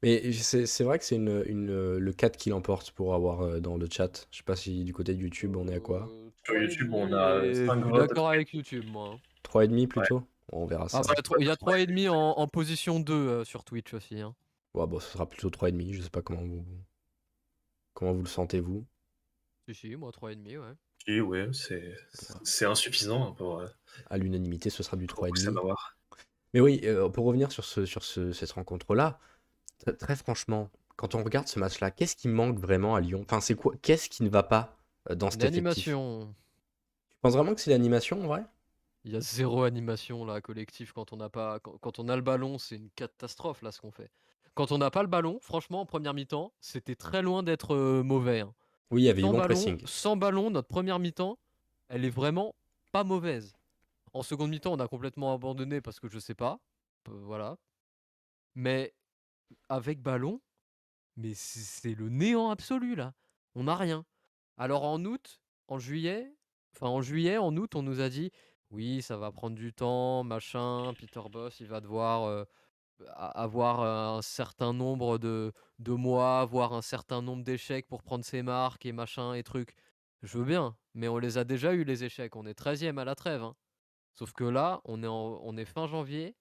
Mais c'est vrai que c'est une, une, le 4 qui l'emporte pour avoir dans le chat. Je sais pas si du côté de YouTube on est à quoi. Sur YouTube, on a 5 votes. d'accord avec YouTube, moi. 3,5 plutôt? On verra ça. il y a 3,5 en, en position 2 euh, sur Twitch aussi. Hein. Ouais, bon, ce sera plutôt 3,5. Je sais pas comment vous, comment vous le sentez, vous. Si, si, moi 3,5, ouais. Si, ouais, c'est c'est insuffisant hein, pour. Euh, à l'unanimité, ce sera du 3,5. Mais oui, euh, pour revenir sur, ce, sur ce, cette rencontre-là, très franchement, quand on regarde ce match-là, qu'est-ce qui manque vraiment à Lyon? Enfin, c'est quoi Qu'est-ce qui ne va pas dans cette L'animation. Tu penses vraiment que c'est l'animation en vrai? Il y a zéro animation là, collectif. Quand on n'a pas, quand, on a le ballon, c'est une catastrophe là ce qu'on fait. Quand on n'a pas le ballon, franchement, en première mi-temps, c'était très loin d'être mauvais. Hein. Oui, il y avait du bon pressing. Sans ballon, notre première mi-temps, elle est vraiment pas mauvaise. En seconde mi-temps, on a complètement abandonné parce que je sais pas. voilà. Mais avec ballon, mais c'est le néant absolu là. On n'a rien. Alors en août, en juillet, enfin en juillet, en août, on nous a dit oui, ça va prendre du temps, machin. Peter Boss, il va devoir avoir un certain nombre de, de mois, avoir un certain nombre d'échecs pour prendre ses marques et machin et trucs. Je veux bien, mais on les a déjà eu les échecs. On est 13e à la trêve. Hein. Sauf que là, on est, on est fin janvier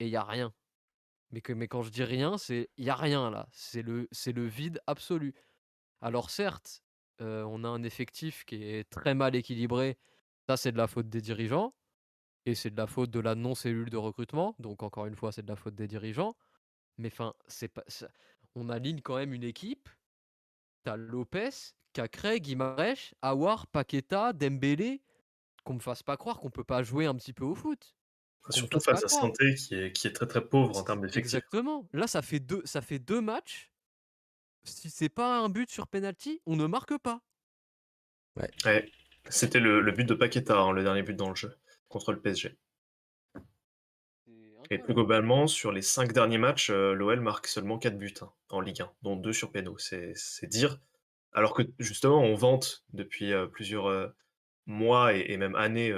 et il n'y a rien. Mais, que, mais quand je dis rien, c'est il n'y a rien là. C'est le, le vide absolu. Alors certes, on a un effectif qui est très mal équilibré. Ça, c'est de la faute des dirigeants. Et c'est de la faute de la non-cellule de recrutement. Donc encore une fois, c'est de la faute des dirigeants. Mais enfin, c'est pas. On aligne quand même une équipe. T'as Lopez, Cacré, Guimarães, Awar, Paqueta, Dembélé. Qu'on me fasse pas croire qu'on peut pas jouer un petit peu au foot. Surtout face à Santé qui est, qui est très très pauvre en termes d'effectifs. Exactement. Là, ça fait deux, ça fait deux matchs. Si c'est pas un but sur penalty, on ne marque pas. Ouais. C'était le, but de Paqueta, hein, le dernier but dans le jeu, contre le PSG. Et plus globalement, sur les cinq derniers matchs, euh, l'OL marque seulement 4 buts hein, en Ligue 1, dont 2 sur pénaux. C'est dire. Alors que justement, on vante depuis euh, plusieurs euh, mois et, même années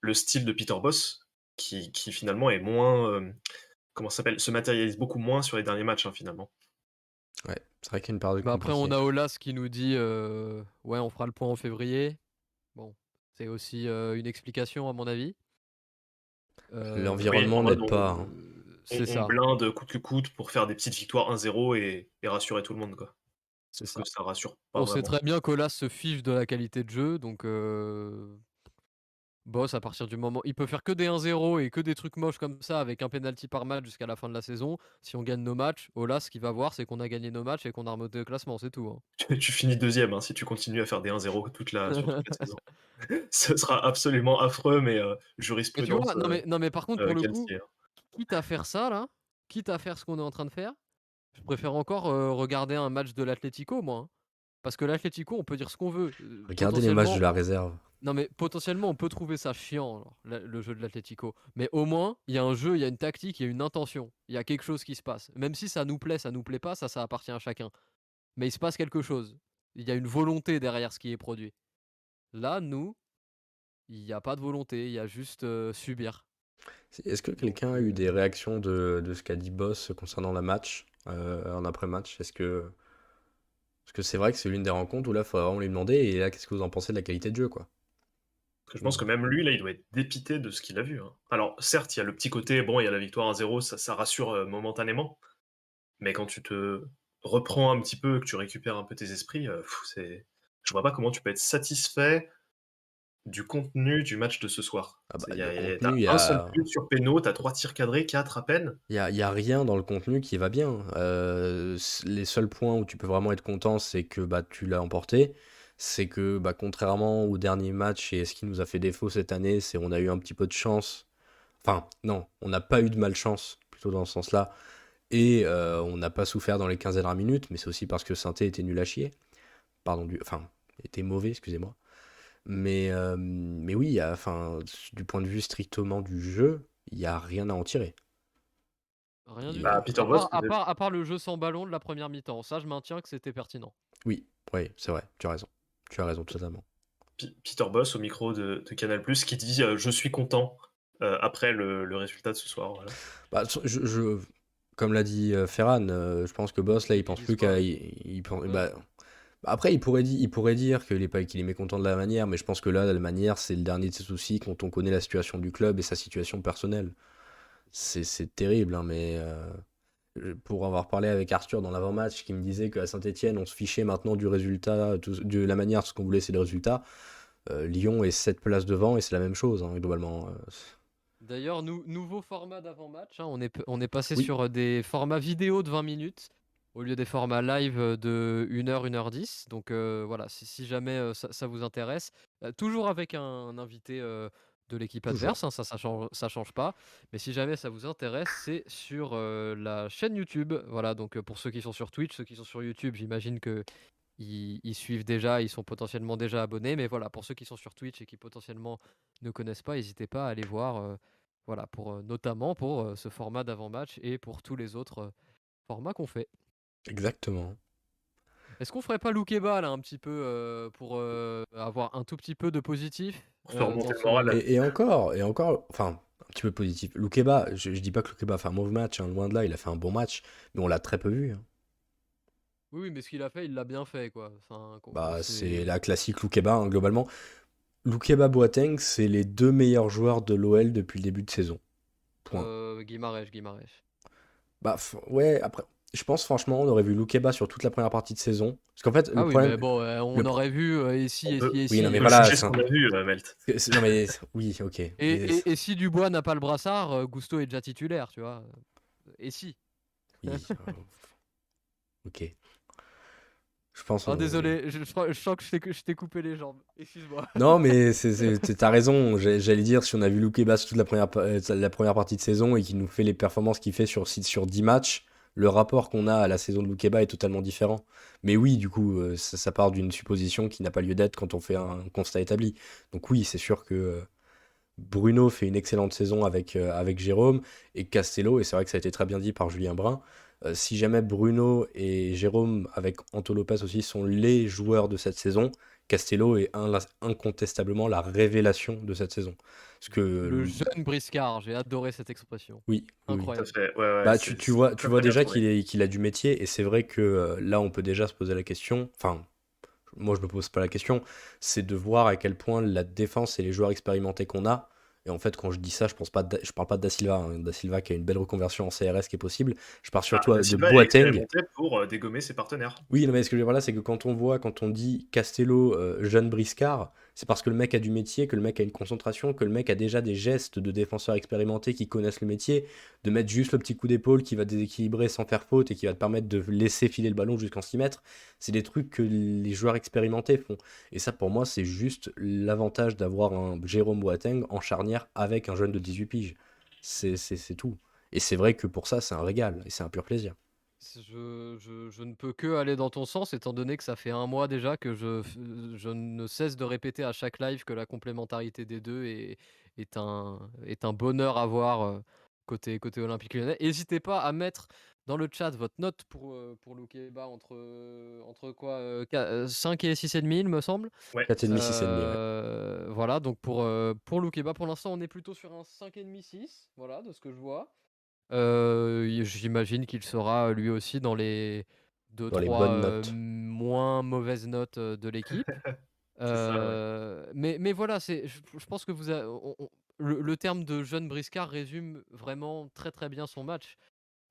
le style de Peter Boss, qui, finalement est moins. comment s'appelle Se matérialise beaucoup moins sur les derniers matchs, hein, finalement. Ouais, c'est vrai qu'il y a une part de bah Après, on a Olas qui nous dit Ouais, on fera le point en février. Bon, c'est aussi une explication, à mon avis. L'environnement n'aide pas. Hein. C'est ça. On blinde coûte que coûte pour faire des petites victoires 1-0 et, rassurer tout le monde. Quoi. C'est ça. ça rassure pas. On sait très bien qu'Olas se fiche de la qualité de jeu, donc Boss, à partir du moment. Il peut faire que des 1-0 et que des trucs moches comme ça avec un penalty par match jusqu'à la fin de la saison. Si on gagne nos matchs, Olas, ce qu'il va voir, c'est qu'on a gagné nos matchs et qu'on a remonté le classement, c'est tout. Hein. (laughs) Tu, finis deuxième hein, si tu continues à faire des 1-0 toute la, (laughs) saison. (laughs) Ce sera absolument affreux, mais euh, jurisprudence. non, mais, non, mais par contre, pour le coup, quitte à faire ça, là, quitte à faire ce qu'on est en train de faire, je préfère encore euh, regarder un match de l'Atlético, moi. Hein. Parce que l'Atlético, on peut dire ce qu'on veut. Euh, Regardez les matchs de la réserve. Non, mais potentiellement, on peut trouver ça chiant, le jeu de l'Atletico. Mais au moins, il y a un jeu, il y a une tactique, il y a une intention. Il y a quelque chose qui se passe. Même si ça nous plaît, ça nous plaît pas, ça, ça appartient à chacun. Mais il se passe quelque chose. Il y a une volonté derrière ce qui est produit. Là, nous, il n'y a pas de volonté, il y a juste euh, subir. Est-ce que quelqu'un a eu des réactions de, ce qu'a dit Boss concernant la match, euh, en après-match? Est-ce que. Parce que c'est vrai que c'est l'une des rencontres où là, il faudrait vraiment lui demander, et là, qu'est-ce que vous en pensez de la qualité de jeu, quoi? Je pense que même lui, là, il doit être dépité de ce qu'il a vu. Hein. Alors, certes, il y a le petit côté, bon, il y a la victoire à 0, ça, ça rassure euh, momentanément. Mais quand tu te reprends un petit peu, que tu récupères un peu tes esprits, euh, c'est... je vois pas comment tu peux être satisfait du contenu du match de ce soir. Ah bah, il y a, un seul but sur péno, t'as trois tirs cadrés, quatre à peine. Il y a, y a, rien dans le contenu qui va bien. Euh, les seuls points où tu peux vraiment être content, c'est que bah, tu l'as emporté c'est que bah, contrairement au dernier match et ce qui nous a fait défaut cette année, c'est on a eu un petit peu de chance. Enfin, non, on n'a pas eu de malchance, plutôt dans ce sens-là. Et euh, on n'a pas souffert dans les 15 dernières minutes, mais c'est aussi parce que Sainté était nul à chier. Pardon, du... enfin, était mauvais, excusez-moi. Mais, euh, mais oui, enfin, du point de vue strictement du jeu, il n'y a rien à en tirer. Rien du bah, tout. à, part, à, part, le jeu sans ballon de la première mi-temps, ça je maintiens que c'était pertinent. Oui, oui, c'est vrai, tu as raison. Tu as raison totalement. Peter Boss au micro de, Canal Plus qui dit euh, Je suis content euh, après le, résultat de ce soir. Bah, je, comme l'a dit euh, Ferran, je pense que Boss là il pense plus qu'à. Bah, après, il pourrait, dire, il pourrait dire qu'il est, pas, qu'il est mécontent de la manière, mais je pense que là, la manière, c'est le dernier de ses soucis quand on connaît la situation du club et sa situation personnelle. C'est terrible, hein, mais pour avoir parlé avec Arthur dans l'avant-match, qui me disait qu'à Saint-Etienne, on se fichait maintenant du résultat, de la manière, ce qu'on voulait, c'est le résultat. Euh, Lyon est 7 places devant et c'est la même chose, hein, globalement. Euh. D'ailleurs, nouveau format d'avant-match, hein, on, est, on est passé sur euh, des formats vidéo de 20 minutes au lieu des formats live de 1h, 1h10. Donc voilà, si, jamais ça, vous intéresse, toujours avec un invité de l'équipe adverse, hein, ça, ça change, ça change pas. Mais si jamais ça vous intéresse, c'est sur la chaîne YouTube. Voilà, donc pour ceux qui sont sur Twitch, ceux qui sont sur YouTube, j'imagine que ils, suivent déjà, ils sont potentiellement déjà abonnés. Mais voilà, pour ceux qui sont sur Twitch et qui potentiellement ne connaissent pas, n'hésitez pas à aller voir. voilà, pour notamment pour ce format d'avant-match et pour tous les autres formats qu'on fait. Exactement. Est-ce qu'on ferait pas Loukeba là un petit peu pour avoir un tout petit peu de positif et, encore, et encore, enfin, un petit peu positif. Loukeba, je, je dis pas que Loukeba fait un mauvais match, hein, loin de là, il a fait un bon match, mais on l'a très peu vu. Hein. Oui, mais ce qu'il a fait, il l'a bien fait, quoi. bah, c'est la classique Loukeba, hein, globalement. Loukeba Boateng, c'est les deux meilleurs joueurs de l'OL depuis le début de saison. Point. Euh, Guimarèche, Bah ouais, après, je pense franchement, on aurait vu Loukeba sur toute la première partie de saison. Parce qu'en fait, ah le oui, problème. Mais bon, on aurait vu euh, ici, ici, ici. Oui, non, mais voilà. C'est ce qu'on a vu, euh, Melt. (laughs) Non, mais oui, ok. Et, et, et, si Dubois n'a pas le brassard, euh, Gusto est déjà titulaire, tu vois. Et si Oui. (laughs) ok. Je pense. Oh, désolé, je, je, sens que je t'ai coupé les jambes. Excuse-moi. (laughs) Non, mais t'as raison. J'allais dire, si on a vu Loukeba sur toute la première, la première partie de saison et qu'il nous fait les performances qu'il fait sur, sur 10 matchs le rapport qu'on a à la saison de Loukeba est totalement différent. Mais oui, du coup, euh, ça, part d'une supposition qui n'a pas lieu d'être quand on fait un constat établi. Donc oui, c'est sûr que euh, Bruno fait une excellente saison avec, euh, avec Jérôme et Castello, et c'est vrai que ça a été très bien dit par Julien Brun. si jamais Bruno et Jérôme, avec Anto Lopez aussi, sont les joueurs de cette saison, Castello est incontestablement la révélation de cette saison. que, le jeune briscard, j'ai adoré cette expression. Oui, incroyable. bah, tu, tu, vois, tu vois déjà qu'il a du métier, et c'est vrai que euh, là, on peut déjà se poser la question. Enfin, moi, je me pose pas la question. C'est de voir à quel point la défense et les joueurs expérimentés qu'on a et en fait, quand je dis ça, je pense pas, je parle pas de Da Silva, hein. Da Silva qui a une belle reconversion en CRS qui est possible. Je parle surtout ah, de Boateng. pour euh, dégommer ses partenaires. Oui, mais ce que je veux dire là, c'est que quand on voit, quand on dit Castello, euh, jeune briscard, c'est parce que le mec a du métier, que le mec a une concentration, que le mec a déjà des gestes de défenseurs expérimentés qui connaissent le métier, de mettre juste le petit coup d'épaule qui va déséquilibrer sans faire faute et qui va te permettre de laisser filer le ballon jusqu'en 6 mètres. C'est des trucs que les joueurs expérimentés font. Et ça, pour moi, c'est juste l'avantage d'avoir un Jérôme Boateng en charnière avec un jeune de 18 piges. C'est tout. Et c'est vrai que pour ça, c'est un régal et c'est un pur plaisir. Je, je, je, ne peux que aller dans ton sens, étant donné que ça fait un mois déjà que je, je ne cesse de répéter à chaque live que la complémentarité des deux est, est, un, est un bonheur à voir euh, côté, côté Olympique Lyonnais. N'hésitez pas à mettre dans le chat votre note pour, euh, pour Loukeba entre, entre quoi 5 euh, et 6,5 il me semble. Ouais. 4,5, 6,5. Voilà, donc pour, pour Loukeba, pour l'instant on est plutôt sur un 5,5-6, voilà, de ce que je vois. J'imagine qu'il sera lui aussi dans les 2 3 moins mauvaises notes de l'équipe. (laughs) mais, mais voilà, c'est, je, pense que vous le, le, terme de jeune briscard résume vraiment très très bien son match.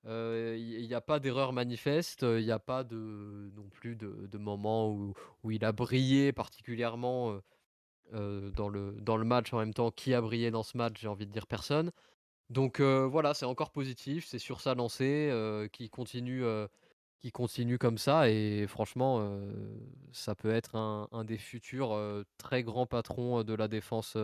Il n'y a pas d'erreur manifeste, il n'y a pas de, non plus de, de moment où, où, il a brillé particulièrement dans, le, dans le match en même temps. Qui a brillé dans ce match J'ai envie de dire personne. Donc voilà, c'est encore positif, c'est sur sa lancée qui continue, qui continue comme ça et franchement, ça peut être un, un des futurs très grands patrons de la défense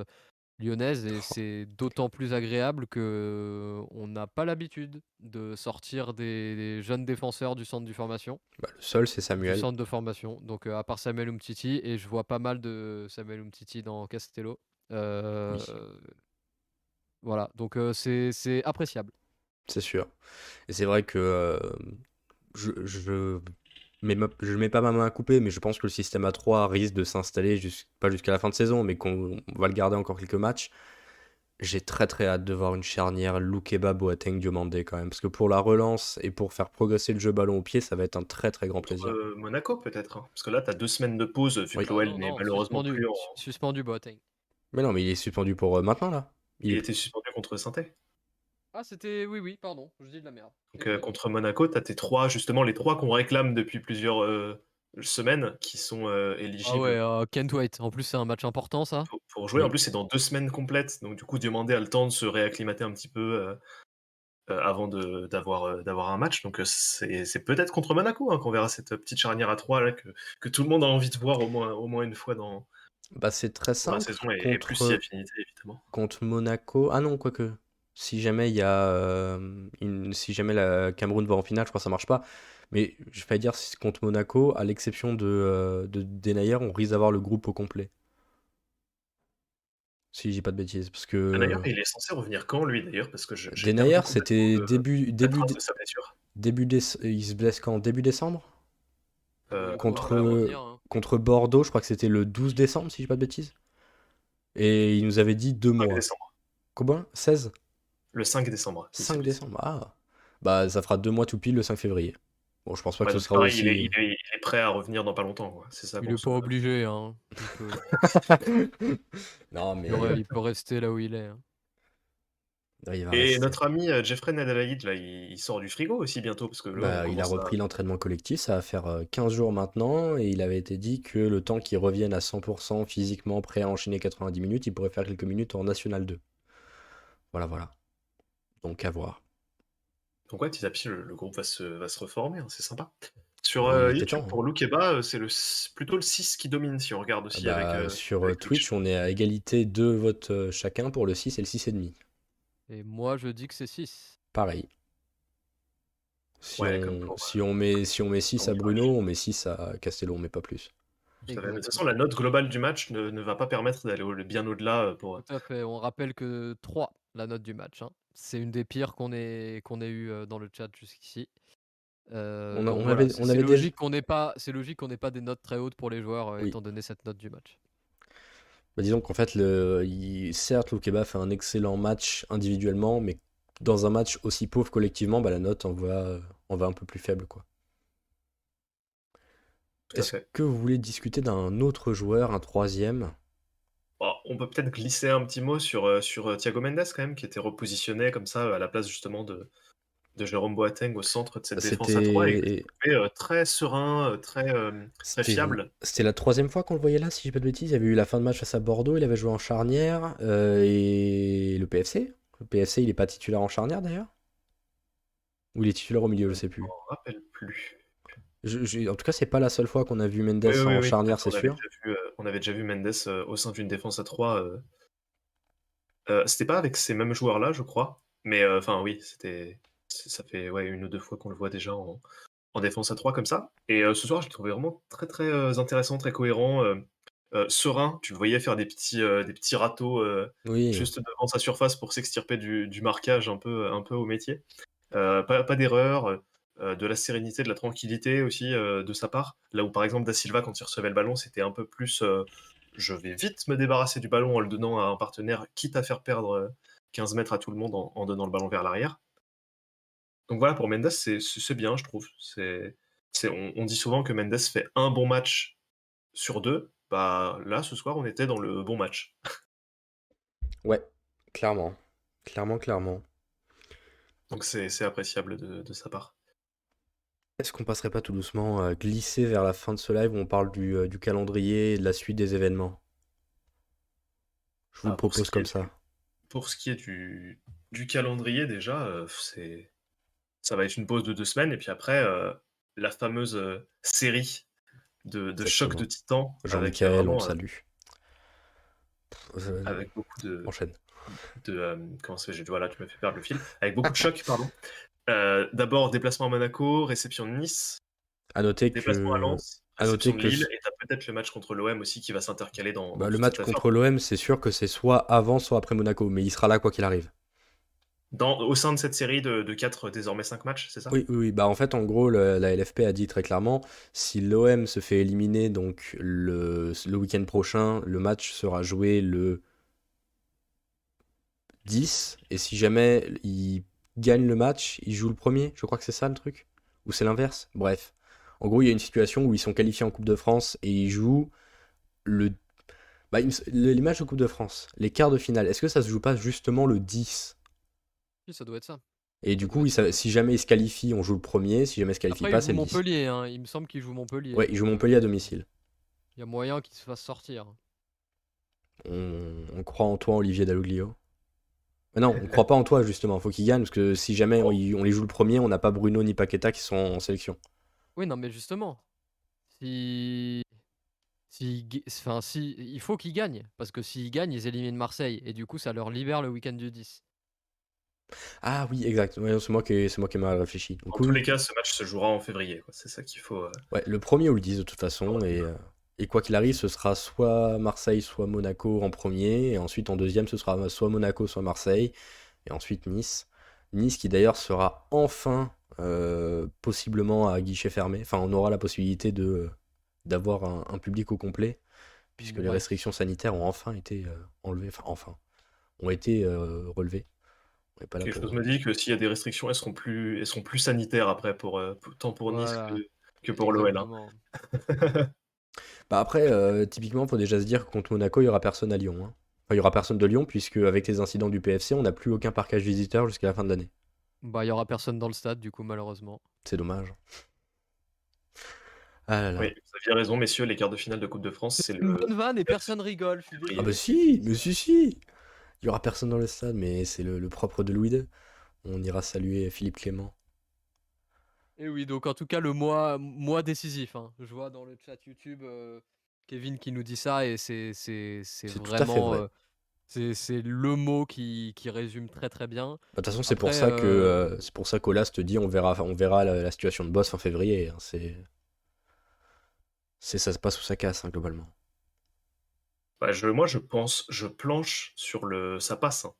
lyonnaise et (laughs) c'est d'autant plus agréable que on n'a pas l'habitude de sortir des, jeunes défenseurs du centre de formation. Bah, le seul c'est Samuel. Du centre de formation. Donc à part Samuel Umtiti et je vois pas mal de Samuel Umtiti dans Castello. Voilà, donc c'est appréciable. C'est sûr. Et c'est vrai que je, je je mets pas ma main à couper, mais je pense que le système A3 risque de s'installer pas jusqu'à la fin de saison, mais qu'on va le garder encore quelques matchs. J'ai très très hâte de voir une charnière Loukeba Boateng Diomandé quand même, parce que pour la relance et pour faire progresser le jeu ballon au pied, ça va être un très très grand plaisir. Euh, Monaco peut-être, hein. parce que là tu as deux semaines de pause, vu que l'OL n'est malheureusement suspendu, plus Suspendu Boateng. Mais non, mais il est suspendu pour euh, maintenant là. Il, était suspendu contre saint ah, c'était. Oui, oui, pardon, je dis de la merde. Donc, euh, contre Monaco, tu as tes trois, justement, les trois qu'on réclame depuis plusieurs euh, semaines qui sont euh, éligibles. Ah ouais, Kent White. En plus, c'est un match important, ça. Pour, jouer, en plus, c'est dans deux semaines complètes. Donc, du coup, Diomandé a le temps de se réacclimater un petit peu avant d'avoir d'avoir un match. Donc, c'est peut-être contre Monaco hein, qu'on verra cette petite charnière à trois là, que, que, tout le monde a envie de voir au moins, au moins une fois dans. Bah, c'est très simple. La saison plus si affinité, évidemment. Contre Monaco. Ah non, quoique si jamais il y a euh, une, si jamais la Cameroun va en finale, je crois que ça marche pas. Mais je vais dire contre Monaco, à l'exception de, euh, de Denayer, on risque d'avoir le groupe au complet. Si je dis pas de bêtises, parce que. Denayer, il est censé revenir quand lui d'ailleurs Parce que Denayer, c'était début début de, début il se blesse quand Début décembre euh, contre hein. Contre Bordeaux, je crois que c'était le 12 décembre, si je dis pas de bêtises. Et il nous avait dit deux mois. Décembre. Combien 16 le 5 décembre. 5 décembre, ah. Bah, ça fera deux mois tout pile le 5 février. Bon, je pense pas que ce sera pareil, il est, aussi. il est- il est prêt à revenir dans pas longtemps. quoi. C'est ça Il est pas obligé, hein. Il peut, (laughs) (laughs) Non, mais il aurait- il peut rester là où il est. hein. Il va Et rester. notre ami euh, Jeffrey Nadalaïd, là, il, il sort du frigo aussi bientôt parce que là, Bah, il a commence à- repris l'entraînement collectif, ça va faire euh, 15 jours maintenant, et il avait été dit que le temps qu'il revienne à 100% physiquement prêt à enchaîner 90 minutes, il pourrait faire quelques minutes en National 2. Voilà, voilà. Donc à voir. Donc ouais, petit à petit, le, le groupe va se, va se reformer, hein, c'est sympa. Sur Ouais, euh, il était YouTube, temps, hein. pour Loukeba, euh, c'est le, s- plutôt le 6 qui domine si on regarde Ah aussi bah, avec... euh, sur euh, avec Twitch, on est à égalité deux votes euh, chacun pour le 6 et le 6,5. Et moi, je dis que c'est 6. Pareil. Si, Ouais, on, comme pour, si, on met, si on met 6 à Bruno, on met 6 à Castello, on met pas plus. De toute façon, la note globale du match ne, ne va pas permettre d'aller au- bien au-delà euh, pour... Tout à fait. On rappelle que 3, la note du match. hein. C'est une des pires qu'on ait, qu'on ait eu euh, dans le chat jusqu'ici. Euh, On on voilà, c'est déjà- logique qu'on n'ait pas, c'est logique qu'on n'ait pas des notes très hautes pour les joueurs, euh, Oui. étant donné cette note du match. Bah, disons qu'en fait, le, il- certes, Loukeba fait un excellent match individuellement, mais dans un match aussi pauvre collectivement, bah, la note en va, en va un peu plus faible. Quoi. Est-ce que vous voulez discuter d'un autre joueur, un troisième? Bon, on peut peut-être glisser un petit mot sur, euh, sur euh, Thiago Mendes quand même, qui était repositionné comme ça à la place justement de, de Jérôme Boateng au centre de cette défense à 3 et euh, très serein, euh, très, euh, très fiable. c'était la troisième fois qu'on le voyait là, si j'ai pas de bêtises. Il y avait eu la fin de match face à Bordeaux, il avait joué en charnière, euh, et le PFC. Le PFC, il est pas titulaire en charnière d'ailleurs? Ou il est titulaire au milieu, je sais plus. Je m'en rappelle plus. Je- je- en tout cas, c'est pas la seule fois qu'on a vu Mendes Oui, oui, en oui, charnière, on c'est avait sûr. déjà vu, on avait déjà vu Mendes au sein d'une défense à 3. euh, euh, c'était pas avec ces mêmes joueurs-là, je crois. Mais enfin, oui, c'était. Ça fait ouais, une ou deux fois qu'on le voit déjà en, en défense à 3 comme ça. Et euh, ce soir, je l'ai trouvé vraiment très très euh, intéressant, très cohérent, euh, serein. Tu le voyais faire des petits, des petits râteaux Oui. juste devant sa surface pour s'extirper du, du marquage un peu, un peu au métier. Pas pas d'erreur, de la sérénité, de la tranquillité aussi de sa part. Là où par exemple Da Silva, quand il recevait le ballon, c'était un peu plus je vais vite me débarrasser du ballon en le donnant à un partenaire, quitte à faire perdre euh, 15 mètres à tout le monde en, en donnant le ballon vers l'arrière. Donc voilà, pour Mendes, c'est bien, je trouve. C'est on, on dit souvent que Mendes fait un bon match sur deux. Bah, là, ce soir, on était dans le bon match. (laughs) Ouais, clairement. Clairement, clairement. Donc c'est appréciable de, de sa part. Est-ce qu'on passerait pas tout doucement à glisser vers la fin de ce live où on parle du, euh, du calendrier et de la suite des événements? Je vous Ah, le ce propose comme ça. Pour ce qui est du, du calendrier, déjà, euh, c'est ça va être une pause de deux semaines, et puis après, euh, la fameuse euh, série de, de chocs de titans avec, Jean-Michel, on euh, salue. Euh, avec beaucoup de, Enchaîne. de euh, comment ça fait, voilà, tu m'as fait perdre le fil, avec beaucoup de (laughs) chocs, pardon. Euh, D'abord déplacement à Monaco, réception de Nice, À noter que, déplacement à Lens, à noter que Lille, et t'as peut-être le match contre l'OM aussi qui va s'intercaler dans, bah, dans le match contre l'OM, c'est sûr que c'est soit avant, soit après Monaco, mais il sera là quoi qu'il arrive. Au sein de cette série de, de 4, désormais 5 matchs, c'est ça? Oui, oui. Bah, en fait, en gros, la LFP a dit très clairement, si l'OM se fait éliminer donc le, le week-end prochain, le match sera joué le 10, et si jamais il gagne le match, il joue le premier. Je crois que c'est ça le truc? Ou c'est l'inverse? Bref. En gros, il y a une situation où ils sont qualifiés en Coupe de France et ils jouent le... Bah, les matchs de Coupe de France, les quarts de finale, est-ce que ça se joue pas justement le 10 Oui, ça doit être ça. Et du coup, il si jamais ils se qualifient, on joue le premier. Si jamais ils se qualifient Après, pas, il c'est joue le 10. Montpellier. hein. Il me semble qu'il joue Montpellier. Ouais, ils jouent Montpellier à domicile. Il y a moyen qu'il se fasse sortir. On, on croit en toi, Olivier Dalloglio. Mais non, on croit pas en toi, justement. Faut qu'ils gagnent, parce que si jamais on, on les joue le premier, on n'a pas Bruno ni Paqueta qui sont en sélection. Oui, non, mais justement, si, si, enfin, si, il faut qu'ils gagnent, parce que s'ils gagnent, ils éliminent Marseille, et du coup, ça leur libère le week-end du 10. Ah oui, exact. Ouais, c'est moi qui, c'est moi qui ai mal réfléchi. En tous les cas, ce match se jouera en février. quoi. C'est ça qu'il faut. euh, ouais, le premier ou le 10 de toute façon. Et, euh, et quoi qu'il arrive, ce sera soit Marseille, soit Monaco en premier. Et ensuite, en deuxième, ce sera soit Monaco, soit Marseille. Et ensuite, Nice. Nice qui d'ailleurs sera enfin euh, possiblement à guichet fermé. Enfin, on aura la possibilité de d'avoir un, un public au complet, puisque les restrictions sanitaires ont enfin été euh, enlevées. Enfin, enfin, ont été euh, Quelque chose me dit que s'il y a des restrictions, elles seront plus, elles seront plus sanitaires après, pour, euh, tant pour Nice que, pour l'OL. Hein. (laughs) bah après, euh, typiquement, il faut déjà se dire que contre Monaco, il n'y aura personne à Lyon. Hein. Enfin, il n'y aura personne de Lyon, puisque avec les incidents du PFC, on n'a plus aucun parcage visiteur jusqu'à la fin de l'année. Bah, il y aura personne dans le stade, du coup, malheureusement. C'est dommage. Ah là Oui, vous aviez raison, messieurs, les quarts de finale de Coupe de France, c'est le. bonne vanne et personne rigole. Ah bah si, mais si, si. Il y aura personne dans le stade, mais c'est le, propre de Louis II. On ira saluer Philippe Clément. Et oui, donc en tout cas, le mois, mois décisif. Hein. Je vois dans le chat YouTube euh, Kevin qui nous dit ça, et c'est vraiment. Euh, c'est le mot qui, qui, résume très très bien. Bah, de toute façon, c'est pour ça que euh, c'est pour ça qu'Olas te dit on verra, on verra la, situation de boss en février. Hein. C'est ça se passe où ça casse hein, globalement. Bah, je, moi, je pense, je planche sur le ça passe. Hein.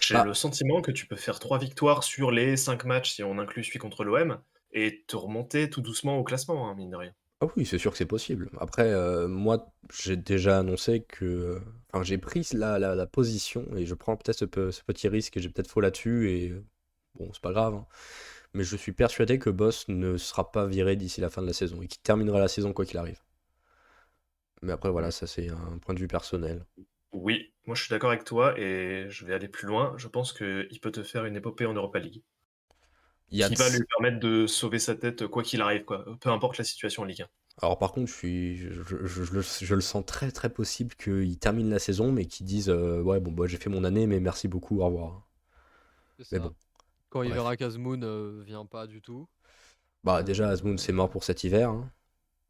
J'ai bah le sentiment que tu peux faire trois victoires sur les cinq matchs si on inclut celui contre l'OM et te remonter tout doucement au classement, hein, mine de rien. Ah oui, c'est sûr que c'est possible. Après, euh, moi, j'ai déjà annoncé que. Enfin, j'ai pris la, la, position et je prends peut-être ce, petit risque et j'ai peut-être faux là-dessus et bon, c'est pas grave. Hein. Mais je suis persuadé que Boss ne sera pas viré d'ici la fin de la saison et qu'il terminera la saison quoi qu'il arrive. Mais après, voilà, ça c'est un point de vue personnel. Oui, moi je suis d'accord avec toi et je vais aller plus loin. Je pense qu'il peut te faire une épopée en Europa League. Qui va lui permettre de sauver sa tête quoi qu'il arrive, quoi. peu importe la situation en Ligue 1. Alors par contre, je, suis, je, le, sens très très possible qu'il termine la saison, mais qu'il dise euh, ouais bon bah j'ai fait mon année, mais merci beaucoup, au revoir. Mais bon. Quand il verra qu'Azmoun euh, vient pas du tout. Bah déjà Azmoun c'est mort pour cet hiver. Hein.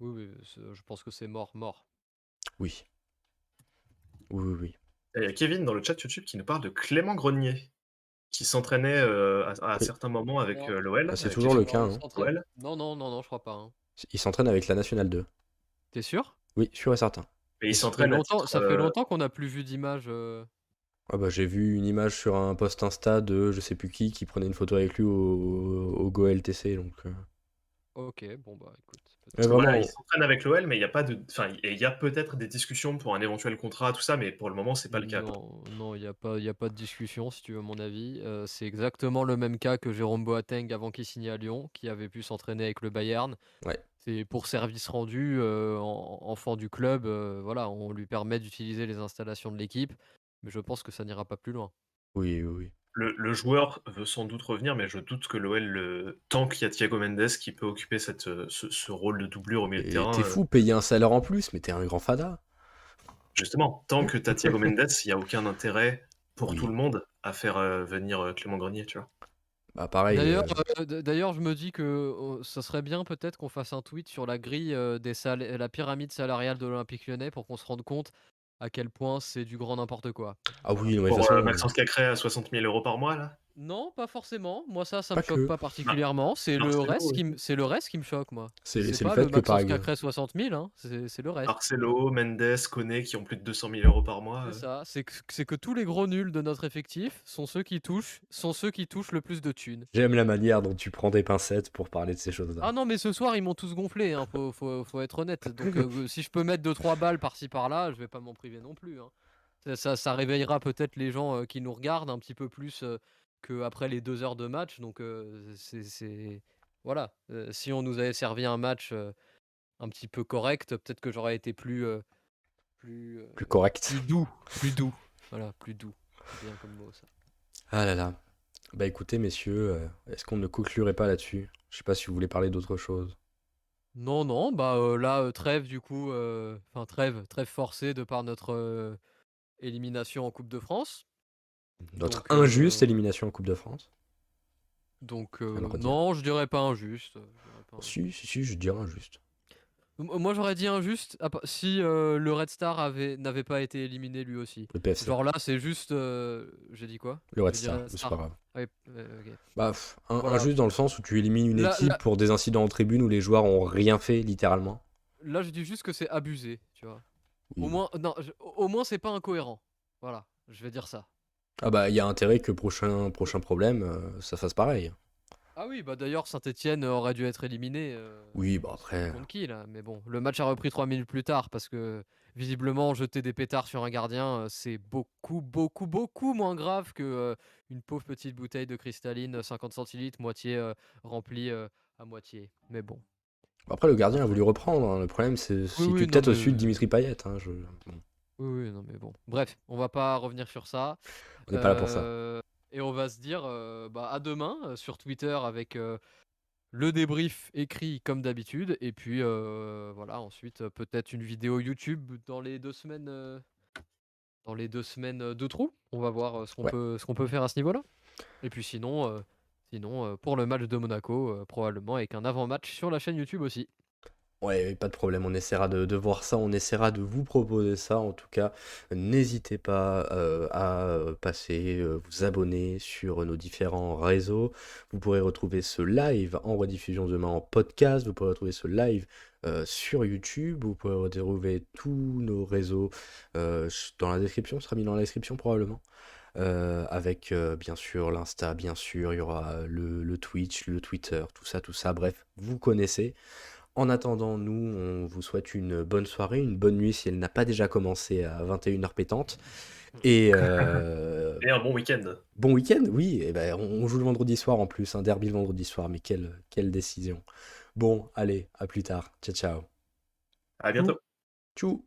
Oui, oui, je pense que c'est mort, mort. Oui. Oui, oui, oui. Il y a Kevin dans le chat YouTube qui nous parle de Clément Grenier, qui s'entraînait euh, à, certains moments avec euh, l'OL. Ah, c'est toujours le cas. Hein. Non, non, non, non, je crois pas. Hein. Il s'entraîne avec la Nationale 2. T'es sûr? Oui, sûr et certain. Et il s'entraîne. longtemps, ça fait euh, longtemps qu'on n'a plus vu d'image. Ah bah, j'ai vu une image sur un post Insta de je sais plus qui qui prenait une photo avec lui au, au GoLTC. Donc, Ok, bon bah écoute il s'entraîne avec l'OL, mais il y a pas de, enfin, il y a peut-être des discussions pour un éventuel contrat, tout ça, mais pour le moment, c'est pas le cas. Non, il n'y a pas, il y a pas de discussion, si tu veux mon avis. Euh, c'est exactement le même cas que Jérôme Boateng avant qu'il signe à Lyon, qui avait pu s'entraîner avec le Bayern. Ouais. C'est pour service rendu, euh, enfant du club, euh, voilà, on lui permet d'utiliser les installations de l'équipe, mais je pense que ça n'ira pas plus loin. Oui, oui, Le, joueur veut sans doute revenir, mais je doute que l'OL, le... tant qu'il y a Thiago Mendes qui peut occuper cette, euh, ce, rôle de doublure au milieu de terrain. T'es fou, euh, payer un salaire en plus, mais t'es un grand fada. Justement, tant que t'as Thiago Mendes, il n'y a aucun intérêt pour tout le monde à faire euh, venir Clément Grenier, tu vois. Bah pareil. D'ailleurs, je me dis que oh, ça serait bien peut-être qu'on fasse un tweet sur la grille des la pyramide salariale de l'Olympique Lyonnais pour qu'on se rende compte à quel point c'est du grand n'importe quoi. Ah oui, mais Pour euh, Maxence Cacré à 60 000 euros par mois, là non, pas forcément. Moi, ça, ça me choque pas particulièrement. C'est le reste qui me, c'est le reste qui me choque, moi. C'est le fait que par exemple, 60 000, hein. c'est le reste. Marcelo, Mendes, Koné, qui ont plus de 200 000 euros par mois. C'est ça. C'est que, c'est que tous les gros nuls de notre effectif sont ceux qui touchent, sont ceux qui touchent le plus de thunes. J'aime la manière dont tu prends des pincettes pour parler de ces choses-là. Ah non, mais ce soir, ils m'ont tous gonflé. Hein. Faut, faut, faut, être honnête. Donc, euh, (laughs) si je peux mettre 2-3 balles par-ci par-là, je vais pas m'en priver non plus. Hein. Ça, ça, réveillera peut-être les gens euh, qui nous regardent un petit peu plus. Euh, qu'après les deux heures de match. Donc, c'est. Voilà. si on nous avait servi un match un petit peu correct, peut-être que j'aurais été plus. plus, plus correct. Plus doux. Plus doux. Voilà, plus doux. bien comme mot, ça. Ah là là. Bah écoutez, messieurs, est-ce qu'on ne conclurait pas là-dessus? Je sais pas si vous voulez parler d'autre chose. Non, non, bah là, trêve du coup, enfin trêve, trêve forcée de par notre élimination en Coupe de France. Notre injuste euh, élimination en Coupe de France. Donc, euh, non, je dirais pas injuste. Si, si, si, je dirais injuste. Moi j'aurais dit injuste si euh, le Red Star avait n'avait pas été éliminé lui aussi. Le PFC. Genre là c'est juste j'ai dit quoi? Le Red Star, c'est pas grave. Bah injuste dans le sens où tu élimines une équipe pour des incidents en tribune où les joueurs ont rien fait littéralement. Là je dis juste que c'est abusé, tu vois. Au moins non, au moins c'est pas incohérent. Voilà, je vais dire ça. Ah bah il y a intérêt que prochain, prochain problème, euh, ça fasse pareil. Ah oui, bah d'ailleurs, Saint-Etienne aurait dû être éliminé. Oui, bah après. Contre qui là? Mais bon, le match a repris trois minutes plus tard parce que visiblement, jeter des pétards sur un gardien, c'est beaucoup, beaucoup, beaucoup moins grave que une pauvre petite bouteille de cristalline 50 centilitres, moitié remplie à moitié. Mais bon. Après, le gardien a voulu reprendre. Hein. Le problème, c'est si tu peut-être au-dessus de Dimitri Payet. Hein, je... Oui, oui, non, mais bon. Bref, on va pas revenir sur ça. On n'est pas là pour ça. Euh, et on va se dire bah, à demain euh, sur Twitter avec le débrief écrit comme d'habitude. Et puis voilà, ensuite peut-être une vidéo YouTube dans les deux semaines. dans les deux semaines de trou. On va voir ce qu'on peut, ce qu'on peut faire à ce niveau-là. Et puis sinon, sinon pour le match de Monaco, probablement avec un avant-match sur la chaîne YouTube aussi. Ouais, pas de problème, on essaiera de, voir ça, on essaiera de vous proposer ça. En tout cas, n'hésitez pas euh, à euh, passer, euh, vous abonner sur nos différents réseaux. Vous pourrez retrouver ce live en rediffusion demain en podcast. Vous pourrez retrouver ce live sur YouTube. Vous pourrez retrouver tous nos réseaux dans la description, ce sera mis dans la description probablement. avec bien sûr l'Insta, bien sûr, il y aura le, le Twitch, le Twitter, tout ça, tout ça. Bref, vous connaissez. En attendant, nous, on vous souhaite une bonne soirée, une bonne nuit si elle n'a pas déjà commencé à 21h pétante. Et, (laughs) euh, et un bon week-end. Bon week-end, oui. Et eh ben, on joue le vendredi soir en plus, un derby le vendredi soir, mais quelle, quelle décision. Bon, allez, à plus tard. Ciao, ciao. À bientôt. Tchou.